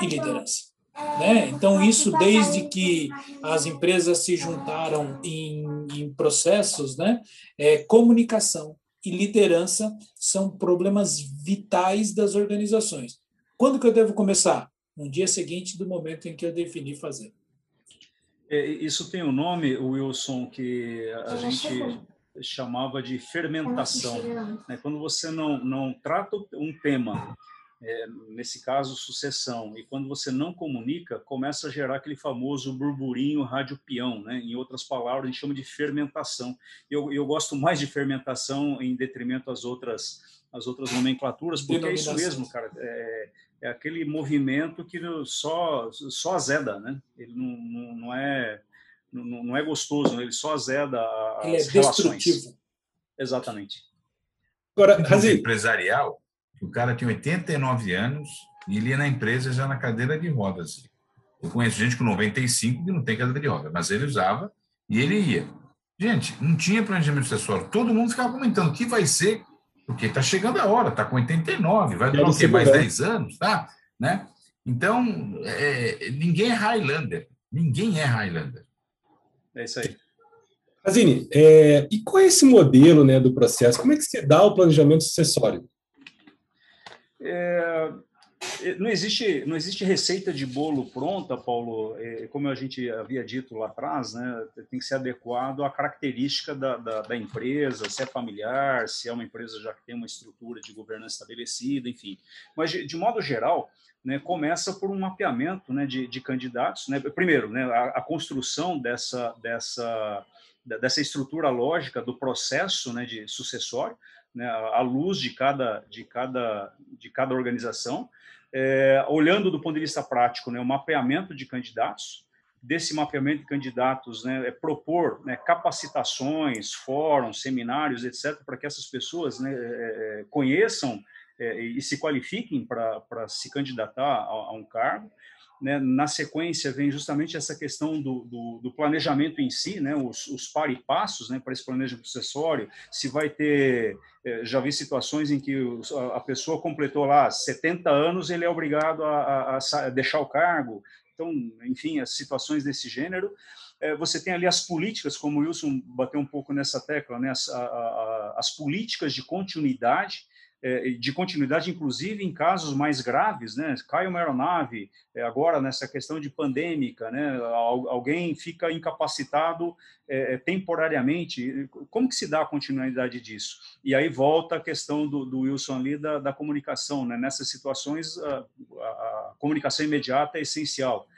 e liderança. Né? Então, isso desde que as empresas se juntaram em, em processos, né? É, comunicação e liderança são problemas vitais das organizações. Quando que eu devo começar? No dia seguinte do momento em que eu defini fazer. É, isso tem um nome, Wilson, que a gente chamava de fermentação. Né? Quando você não, não trata um tema é, nesse caso, sucessão. E quando você não comunica, começa a gerar aquele famoso burburinho rádio-peão, né? Em outras palavras, a gente chama de fermentação. Eu, eu gosto mais de fermentação em detrimento às outras as outras nomenclaturas, porque é isso mesmo, cara. É, é aquele movimento que só só azeda, né? Ele não, não, não é não, não, é gostoso, né? ele só azeda as ele é relações. Destrutivo. Exatamente. Agora, Razi... empresarial, o cara tinha 89 anos e ele ia na empresa já na cadeira de rodas. Eu conheço gente com 95 que não tem cadeira de rodas, mas ele usava e ele ia. Gente, não tinha planejamento sucessório. Todo mundo ficava comentando o que vai ser, porque está chegando a hora, está com 89, vai durar o quê? Mais 10 anos, tá? Né? Então, é, ninguém é Highlander. Ninguém é Highlander. É isso aí. Azine, é, e qual é esse modelo né, do processo? Como é que se dá o planejamento sucessório? É, é, não existe não existe receita de bolo pronta, Paulo. É, como a gente havia dito lá atrás, né, tem que ser adequado à característica da, da, da, empresa, se é familiar, se é uma empresa já que tem uma estrutura de governança estabelecida, enfim. Mas de, de modo geral, né, começa por um mapeamento né, de, de candidatos. Né, primeiro, né, a, a construção dessa dessa dessa estrutura lógica do processo né, de sucessório né, à luz de cada, de cada, de cada organização, é, olhando do ponto de vista prático, né, o mapeamento de candidatos, desse mapeamento de candidatos, né, é propor né, capacitações, fóruns, seminários, etc., para que essas pessoas né, é, é conheçam é, e se qualifiquem para se candidatar a, a um cargo, né, na sequência vem justamente essa questão do, do, do planejamento em si, né, os, os par e passos né, para esse planejamento sucessório, se vai ter, é, já vi situações em que a pessoa completou lá 70 anos, ele é obrigado a, a, a deixar o cargo, então, enfim, as situações desse gênero. É, você tem ali as políticas, como o Wilson bateu um pouco nessa tecla, né, as, as políticas de continuidade, de continuidade, inclusive em casos mais graves, né? Cai uma aeronave, é, agora nessa questão de pandêmica, né? Alguém fica incapacitado é, temporariamente. Como que se dá a continuidade disso? E aí volta a questão do, do Wilson ali da, da comunicação, né? Nessas situações, a, a comunicação imediata é essencial.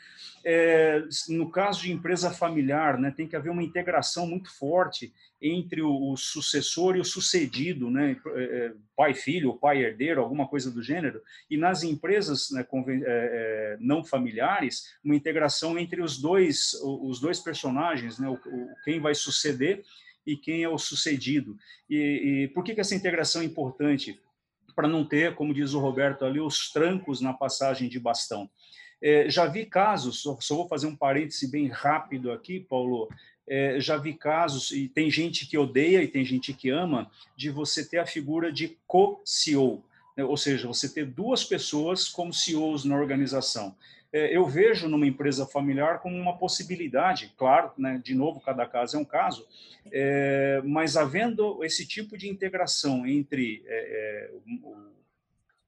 É, no caso de empresa familiar, né, tem que haver uma integração muito forte entre o, o sucessor e o sucedido, né, é, é pai filho, pai herdeiro, alguma coisa do gênero. E nas empresas né, é, é, não familiares, uma integração entre os dois, os dois personagens, né, o, o, quem vai suceder e quem é o sucedido. E, e por que, que essa integração é importante? Para não ter, como diz o Roberto ali, os trancos na passagem de bastão. É, já vi casos, só, vou fazer um parêntese bem rápido aqui, Paulo. É, já vi casos, e tem gente que odeia e tem gente que ama, de você ter a figura de co-CEO. né? ou seja, você ter duas pessoas como CEOs na organização. É, eu vejo numa empresa familiar como uma possibilidade, claro, né, de novo, cada caso é um caso, é, mas havendo esse tipo de integração entre é, é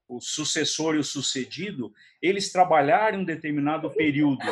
o sucessor e o sucedido, eles trabalharem um determinado período.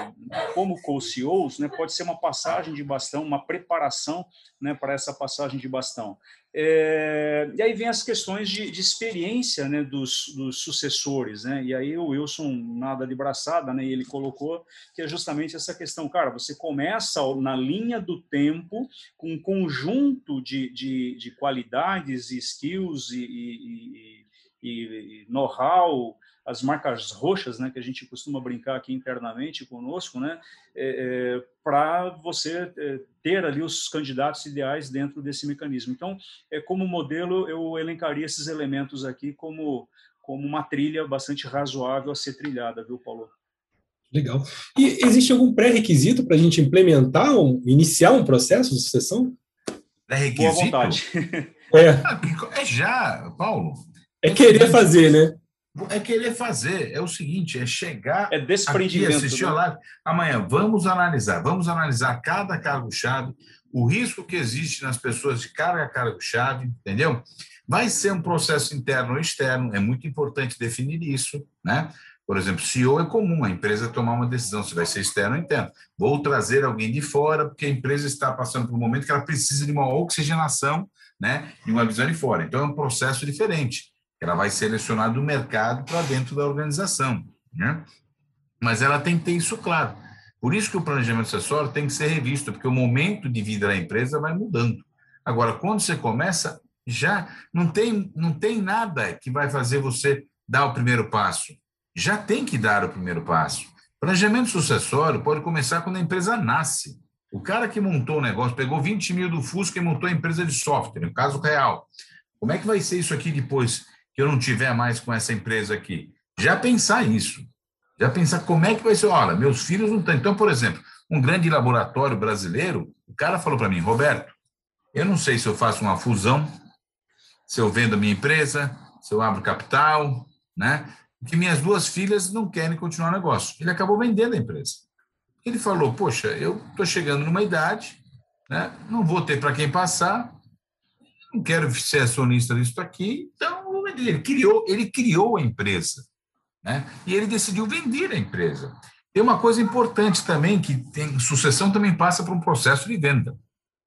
Como co-CEOs, né, pode ser uma passagem de bastão, uma preparação né, para essa passagem de bastão. É, e aí vem as questões de, de experiência né, dos, dos, sucessores, né, e aí o Wilson, nada de braçada, né, ele colocou que é justamente essa questão, cara, você começa na linha do tempo com um conjunto de, de, de qualidades e skills e, e, e e know-how, as marcas roxas, né, que a gente costuma brincar aqui internamente conosco, né, é, é, para você é, ter ali os candidatos ideais dentro desse mecanismo. Então, é, como modelo, eu elencaria esses elementos aqui como, como uma trilha bastante razoável a ser trilhada, viu, Paulo? Legal. E existe algum pré-requisito para a gente implementar, um, iniciar um processo de sucessão? Pré-requisito? Boa vontade. É. é já, Paulo. É querer fazer, né? É querer fazer. É o seguinte, é chegar é desprendimento, aqui, assistir né? live. Amanhã, vamos analisar. Vamos analisar cada cargo-chave, o risco que existe nas pessoas de carga a cargo-chave, entendeu? Vai ser um processo interno ou externo, é muito importante definir isso, né? Por exemplo, CEO é comum a empresa tomar uma decisão se vai ser externo ou interno. Vou trazer alguém de fora, porque a empresa está passando por um momento que ela precisa de uma oxigenação, né? De uma visão de fora. Então, é um processo diferente. Ela vai selecionar do mercado para dentro da organização. Né? Mas ela tem que ter isso claro. Por isso que o planejamento acessório tem que ser revisto, porque o momento de vida da empresa vai mudando. Agora, quando você começa, já não tem, não tem nada que vai fazer você dar o primeiro passo. Já tem que dar o primeiro passo. Planejamento sucessório pode começar quando a empresa nasce. O cara que montou o negócio, pegou 20 mil do Fusca e montou a empresa de software, no caso real. Como é que vai ser isso aqui depois? Que eu não tiver mais com essa empresa aqui. Já pensar isso. Já pensar como é que vai ser. Olha, meus filhos não estão. Então, por exemplo, um grande laboratório brasileiro, o cara falou para mim, Roberto, eu não sei se eu faço uma fusão, se eu vendo a minha empresa, se eu abro capital, né? Porque minhas duas filhas não querem continuar o negócio. Ele acabou vendendo a empresa. Ele falou: Poxa, eu estou chegando numa idade, né? não vou ter para quem passar, não quero ser acionista disso aqui, então ele criou, ele criou a empresa, né? E ele decidiu vender a empresa. Tem uma coisa importante também que tem sucessão também passa por um processo de venda,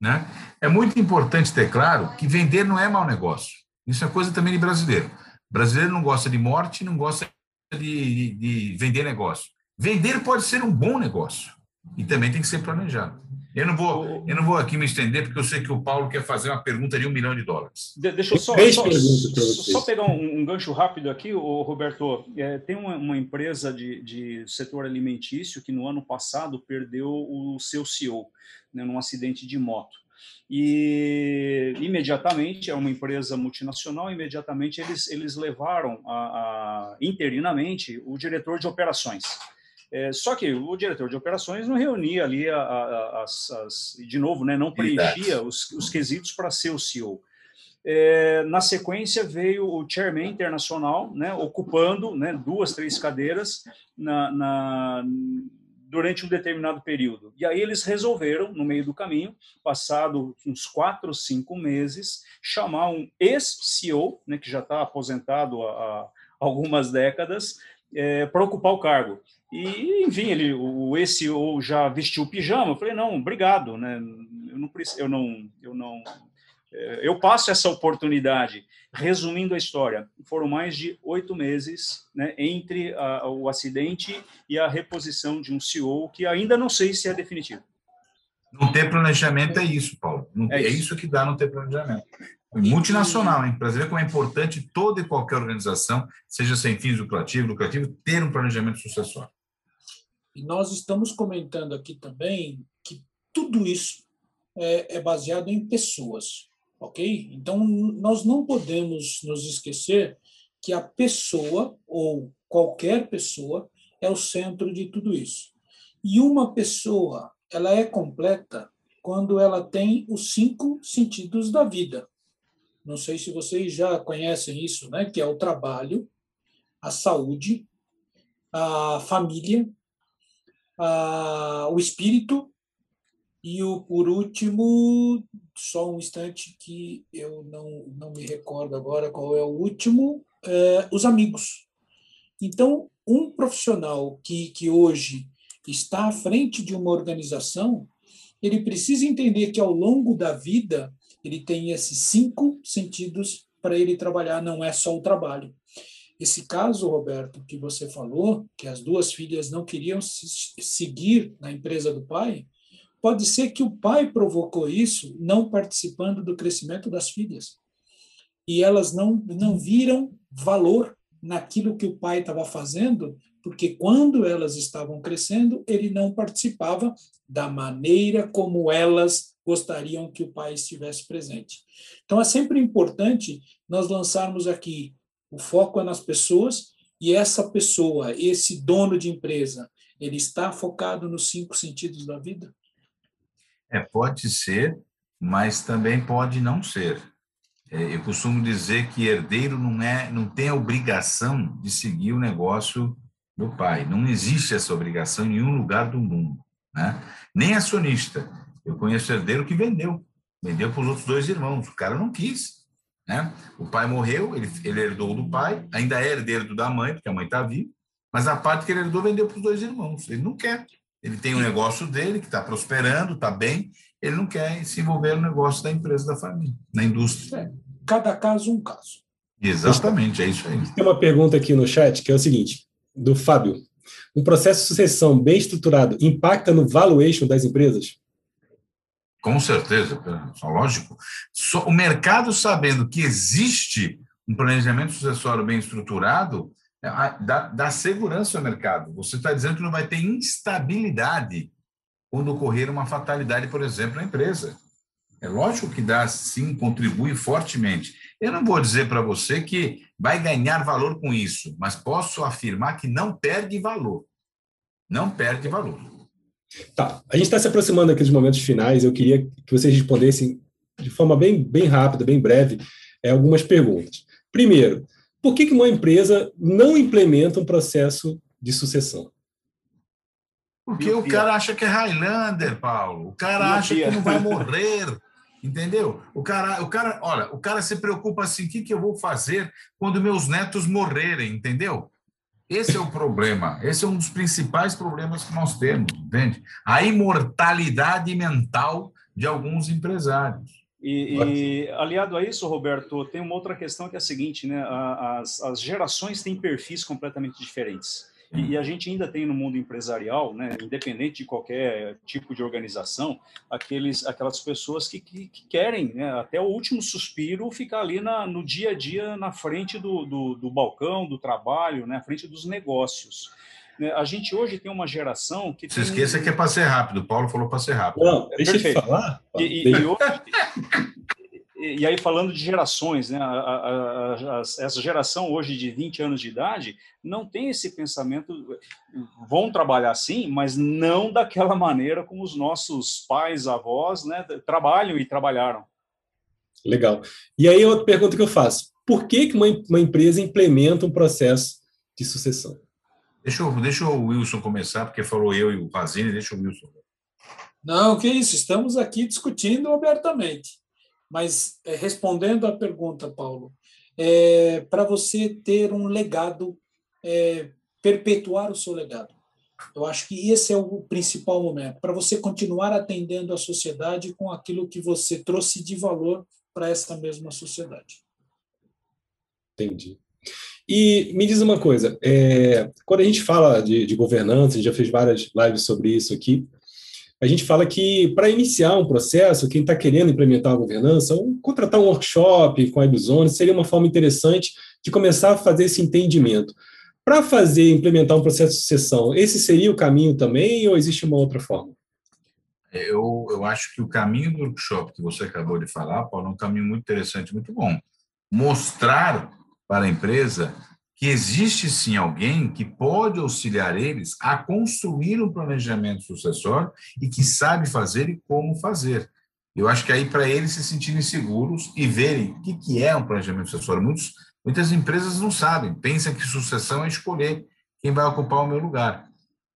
né? É muito importante ter claro que vender não é mau negócio. Isso é coisa também de brasileiro. Brasileiro não gosta de morte, não gosta de, de, de vender negócio. Vender pode ser um bom negócio e também tem que ser planejado. Eu não vou, eu não vou aqui me estender, porque eu sei que o Paulo quer fazer uma pergunta de um milhão de dólares. De, deixa eu só, só, só, pegar um, um, gancho rápido aqui, o Roberto. É, tem uma, uma empresa de, de, setor alimentício que no ano passado perdeu o seu CEO né, num acidente de moto. E imediatamente, é uma empresa multinacional, imediatamente eles, eles levaram a, a, interinamente o diretor de operações. É, só que o diretor de operações não reunia ali, a, a, as, as, de novo, né, não preenchia os, os quesitos para ser o CEO. É, na sequência veio o chairman internacional, né, ocupando né, duas, três cadeiras na, na, durante um determinado período. E aí eles resolveram, no meio do caminho, passado uns quatro, cinco meses, chamar um ex-CEO, né, que já está aposentado há, há algumas décadas, é, para ocupar o cargo. E, enfim, ele, o esse ou já vestiu o pijama. Eu falei, não, obrigado, né? Eu não, eu não, eu não, é, eu passo essa oportunidade. Resumindo a história, foram mais de oito meses né, entre a, o acidente e a reposição de um CEO que ainda não sei se é definitivo. Não ter planejamento é isso, Paulo. Não, é, é isso. isso que dá não ter planejamento. Multinacional, hein? Para ver como é importante toda e qualquer organização, seja sem fins lucrativos, lucrativo, ter um planejamento sucessório. E nós estamos comentando aqui também que tudo isso é, é baseado em pessoas, ok? Então, nós não podemos nos esquecer que a pessoa, ou qualquer pessoa, é o centro de tudo isso. E uma pessoa, ela é completa quando ela tem os cinco sentidos da vida. não sei se vocês já conhecem isso, né? que é o trabalho, a saúde, a família, a, o espírito e o por último, só um instante que eu não, não me recordo agora qual é o último, é, os amigos. Então, um profissional que, que hoje está à frente de uma organização, ele precisa entender que ao longo da vida ele tem esses cinco sentidos para ele trabalhar, não é só o trabalho. Esse caso, Roberto, que você falou, que as duas filhas não queriam seguir na empresa do pai, pode ser que o pai provocou isso não participando do crescimento das filhas. E elas não, não viram valor naquilo que o pai estava fazendo, porque quando elas estavam crescendo, ele não participava da maneira como elas gostariam que o pai estivesse presente. Então é sempre importante nós lançarmos aqui o foco é nas pessoas e essa pessoa, esse dono de empresa, ele está focado nos cinco sentidos da vida? É, pode ser, mas também pode não ser. É, eu costumo dizer que herdeiro não é, não tem a obrigação de seguir o negócio do pai. Não existe essa obrigação em nenhum lugar do mundo, né? Nem acionista. Eu conheço herdeiro que vendeu, vendeu para os outros dois irmãos. O cara não quis, né? O pai morreu, ele, ele herdou do pai, ainda é herdeiro da mãe, porque a mãe está viva, mas a parte que ele herdou vendeu para os dois irmãos. Ele não quer. Ele tem um negócio dele que está prosperando, está bem, ele não quer se envolver no negócio da empresa da família, na indústria. É, cada caso um caso. Exatamente, é isso aí. Tem uma pergunta aqui no chat que é o seguinte, do Fábio. Um processo de sucessão bem estruturado impacta no valuation das empresas? Com certeza, lógico. O mercado sabendo que existe um planejamento sucessório bem estruturado, é, dá, dá segurança ao mercado. Você está dizendo que não vai ter instabilidade quando ocorrer uma fatalidade, por exemplo, na empresa. É lógico que dá, sim, contribui fortemente. Eu não vou dizer para você que vai ganhar valor com isso, mas posso afirmar que não perde valor. Não perde valor. Tá, a gente está se aproximando aqui dos momentos finais. Eu queria que vocês respondessem de forma bem, bem rápida, bem breve, é, algumas perguntas. Primeiro, por que, que uma empresa não implementa um processo de sucessão? Porque o cara acha que é Highlander, Paulo. O cara acha que não vai morrer. Entendeu? O cara, o cara, olha, o cara se preocupa assim: o que, que eu vou fazer quando meus netos morrerem? Entendeu? Esse é o problema. Esse é um dos principais problemas que nós temos, entende? A imortalidade mental de alguns empresários. E, e, aliado a isso, Roberto, tem uma outra questão que é a seguinte, né? As, as gerações têm perfis completamente diferentes. E, e, a gente ainda tem no mundo empresarial, né, independente de qualquer tipo de organização, aqueles, aquelas pessoas que, que, que querem, né, até o último suspiro, ficar ali na, no dia a dia, na frente do, do, do balcão, do trabalho, né, na frente dos negócios. Né, a gente hoje tem uma geração que. Se esqueça que é para ser rápido. O Paulo falou para ser rápido. Não, deixa Perfeito. eu falar. E, e, e, hoje, e aí, falando de gerações, né, a, a, a, essa geração hoje de 20 anos de idade não tem esse pensamento, vão trabalhar sim, mas não daquela maneira como os nossos pais, avós, né, trabalham e trabalharam. Legal. E aí, outra pergunta que eu faço: por que, que uma, uma empresa implementa um processo de sucessão? Deixa, eu, deixa o Wilson começar, porque falou eu e o Pazini, deixa o Wilson. Não, que isso, estamos aqui discutindo abertamente. Mas é, respondendo à pergunta, Paulo, é, para você ter um legado, é, perpetuar o seu legado. Eu acho que esse é o principal momento, para você continuar atendendo a sociedade com aquilo que você trouxe de valor para essa mesma sociedade. Entendi. E me diz uma coisa, é, quando a gente fala de, de governança, a gente já fez várias lives sobre isso aqui, a gente fala que para iniciar um processo, quem está querendo implementar a governança, ou contratar um workshop com a Ibzone seria uma forma interessante de começar a fazer esse entendimento. Para fazer, implementar um processo de sucessão, esse seria o caminho também ou existe uma outra forma? Eu, eu acho que o caminho do workshop que você acabou de falar, Paulo, é um caminho muito interessante, muito bom. Mostrar para a empresa que existe sim alguém que pode auxiliar eles a construir um planejamento sucessório e que sabe fazer e como fazer. Eu acho que aí para eles se sentirem seguros e verem o que, que é um planejamento sucessório. Muitos, muitas empresas não sabem, pensam que sucessão é escolher quem vai ocupar o meu lugar.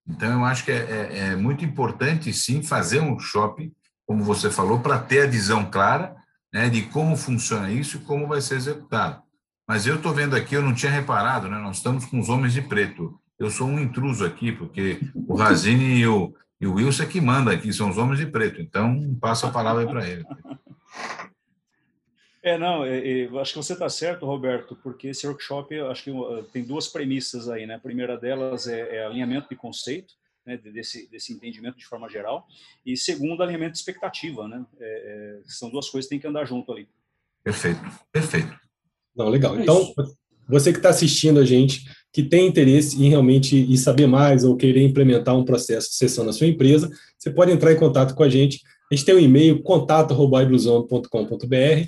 Então, eu acho que é, é, é muito importante, sim, fazer um shopping, como você falou, para ter a visão clara né, de como funciona isso e como vai ser executado. Mas eu estou vendo aqui, eu não tinha reparado, né, nós estamos com os homens de preto. Eu sou um intruso aqui, porque o Razini e o, e o Wilson é que manda aqui, são os homens de preto. Então, passo a palavra para ele. É, não, acho que você está certo, Roberto, porque esse workshop, acho que uh, tem duas premissas aí, né? A primeira delas é, é alinhamento de conceito, né, desse, desse entendimento de forma geral, e segundo, alinhamento de expectativa, né? É, é são duas coisas que têm que andar junto ali. Perfeito, perfeito. Não, legal. Então, você que está assistindo a gente, que tem interesse em realmente em saber mais ou querer implementar um processo de sessão na sua empresa, você pode entrar em contato com a gente. A gente tem um e-mail contato@ibluzone.com.br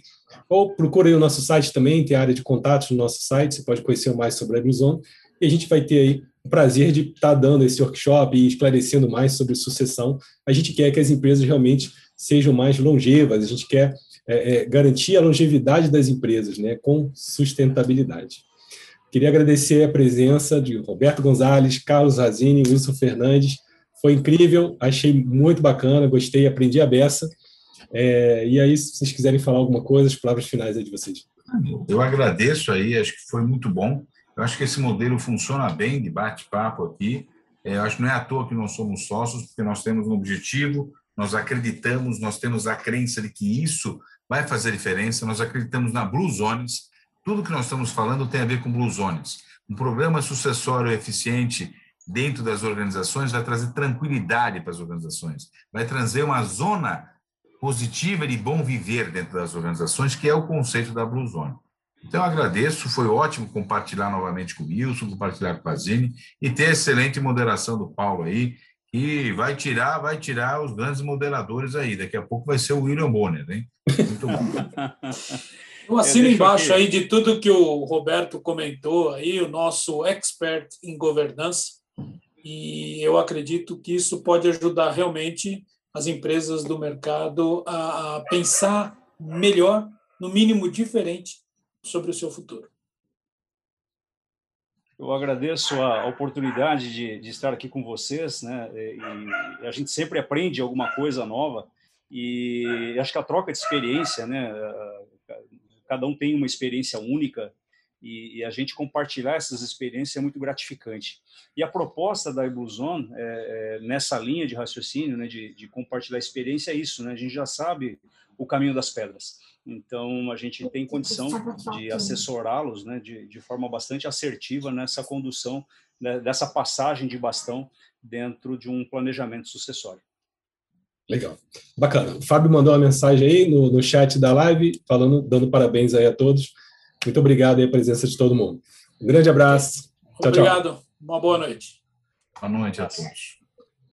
ou procure aí o nosso site também, tem área de contatos no nosso site, você pode conhecer mais sobre a Ibluzone e a gente vai ter aí o prazer de estar tá dando esse workshop e esclarecendo mais sobre sucessão. A gente quer que as empresas realmente sejam mais longevas, a gente quer é, é, garantir a longevidade das empresas, né, com sustentabilidade. Queria agradecer a presença de Roberto Gonzalez, Carlos Razini, Wilson Fernandes. Foi incrível, achei muito bacana, gostei, aprendi a beça. É, e aí, se vocês quiserem falar alguma coisa, as palavras finais aí de vocês. Eu agradeço aí, acho que foi muito bom. Eu acho que esse modelo funciona bem de bate-papo aqui. É, acho que não é à toa que nós somos sócios, porque nós temos um objetivo, nós acreditamos, nós temos a crença de que isso vai fazer diferença, nós acreditamos na Blue Zones, tudo que nós estamos falando tem a ver com Blue Zones. Um programa sucessório eficiente dentro das organizações vai trazer tranquilidade para as organizações, vai trazer uma zona positiva de bom viver dentro das organizações, que é o conceito da Blue Zone. Então, agradeço, foi ótimo compartilhar novamente com o Wilson, compartilhar com a Zine e ter a excelente moderação do Paulo aí, que vai tirar, vai tirar os grandes moderadores aí. Daqui a pouco vai ser o William Bonner, hein? Muito bom. Eu assino embaixo aqui. aí de tudo que o Roberto comentou aí, o nosso expert em governança, e eu acredito que isso pode ajudar realmente as empresas do mercado a, a pensar melhor, no mínimo diferente, sobre o seu futuro. Eu agradeço a oportunidade de, de estar aqui com vocês, né? E a gente sempre aprende alguma coisa nova e acho que a troca de experiência, né? cada um tem uma experiência única e, e, a gente compartilhar essas experiências é muito gratificante. E a proposta da Ibluzone, é, é, nessa linha de raciocínio, né, de, de, compartilhar experiência, é isso, né? A gente já sabe o caminho das pedras. Então, a gente tem condição de assessorá-los né, de, de forma bastante assertiva nessa condução, né, dessa passagem de bastão dentro de um planejamento sucessório. Legal. Bacana. O Fábio mandou uma mensagem aí no, no chat da live, falando, dando parabéns aí a todos. Muito obrigado aí a presença de todo mundo. Um grande abraço. Tchau, Obrigado. Tchau. Uma boa noite. Boa noite a todos.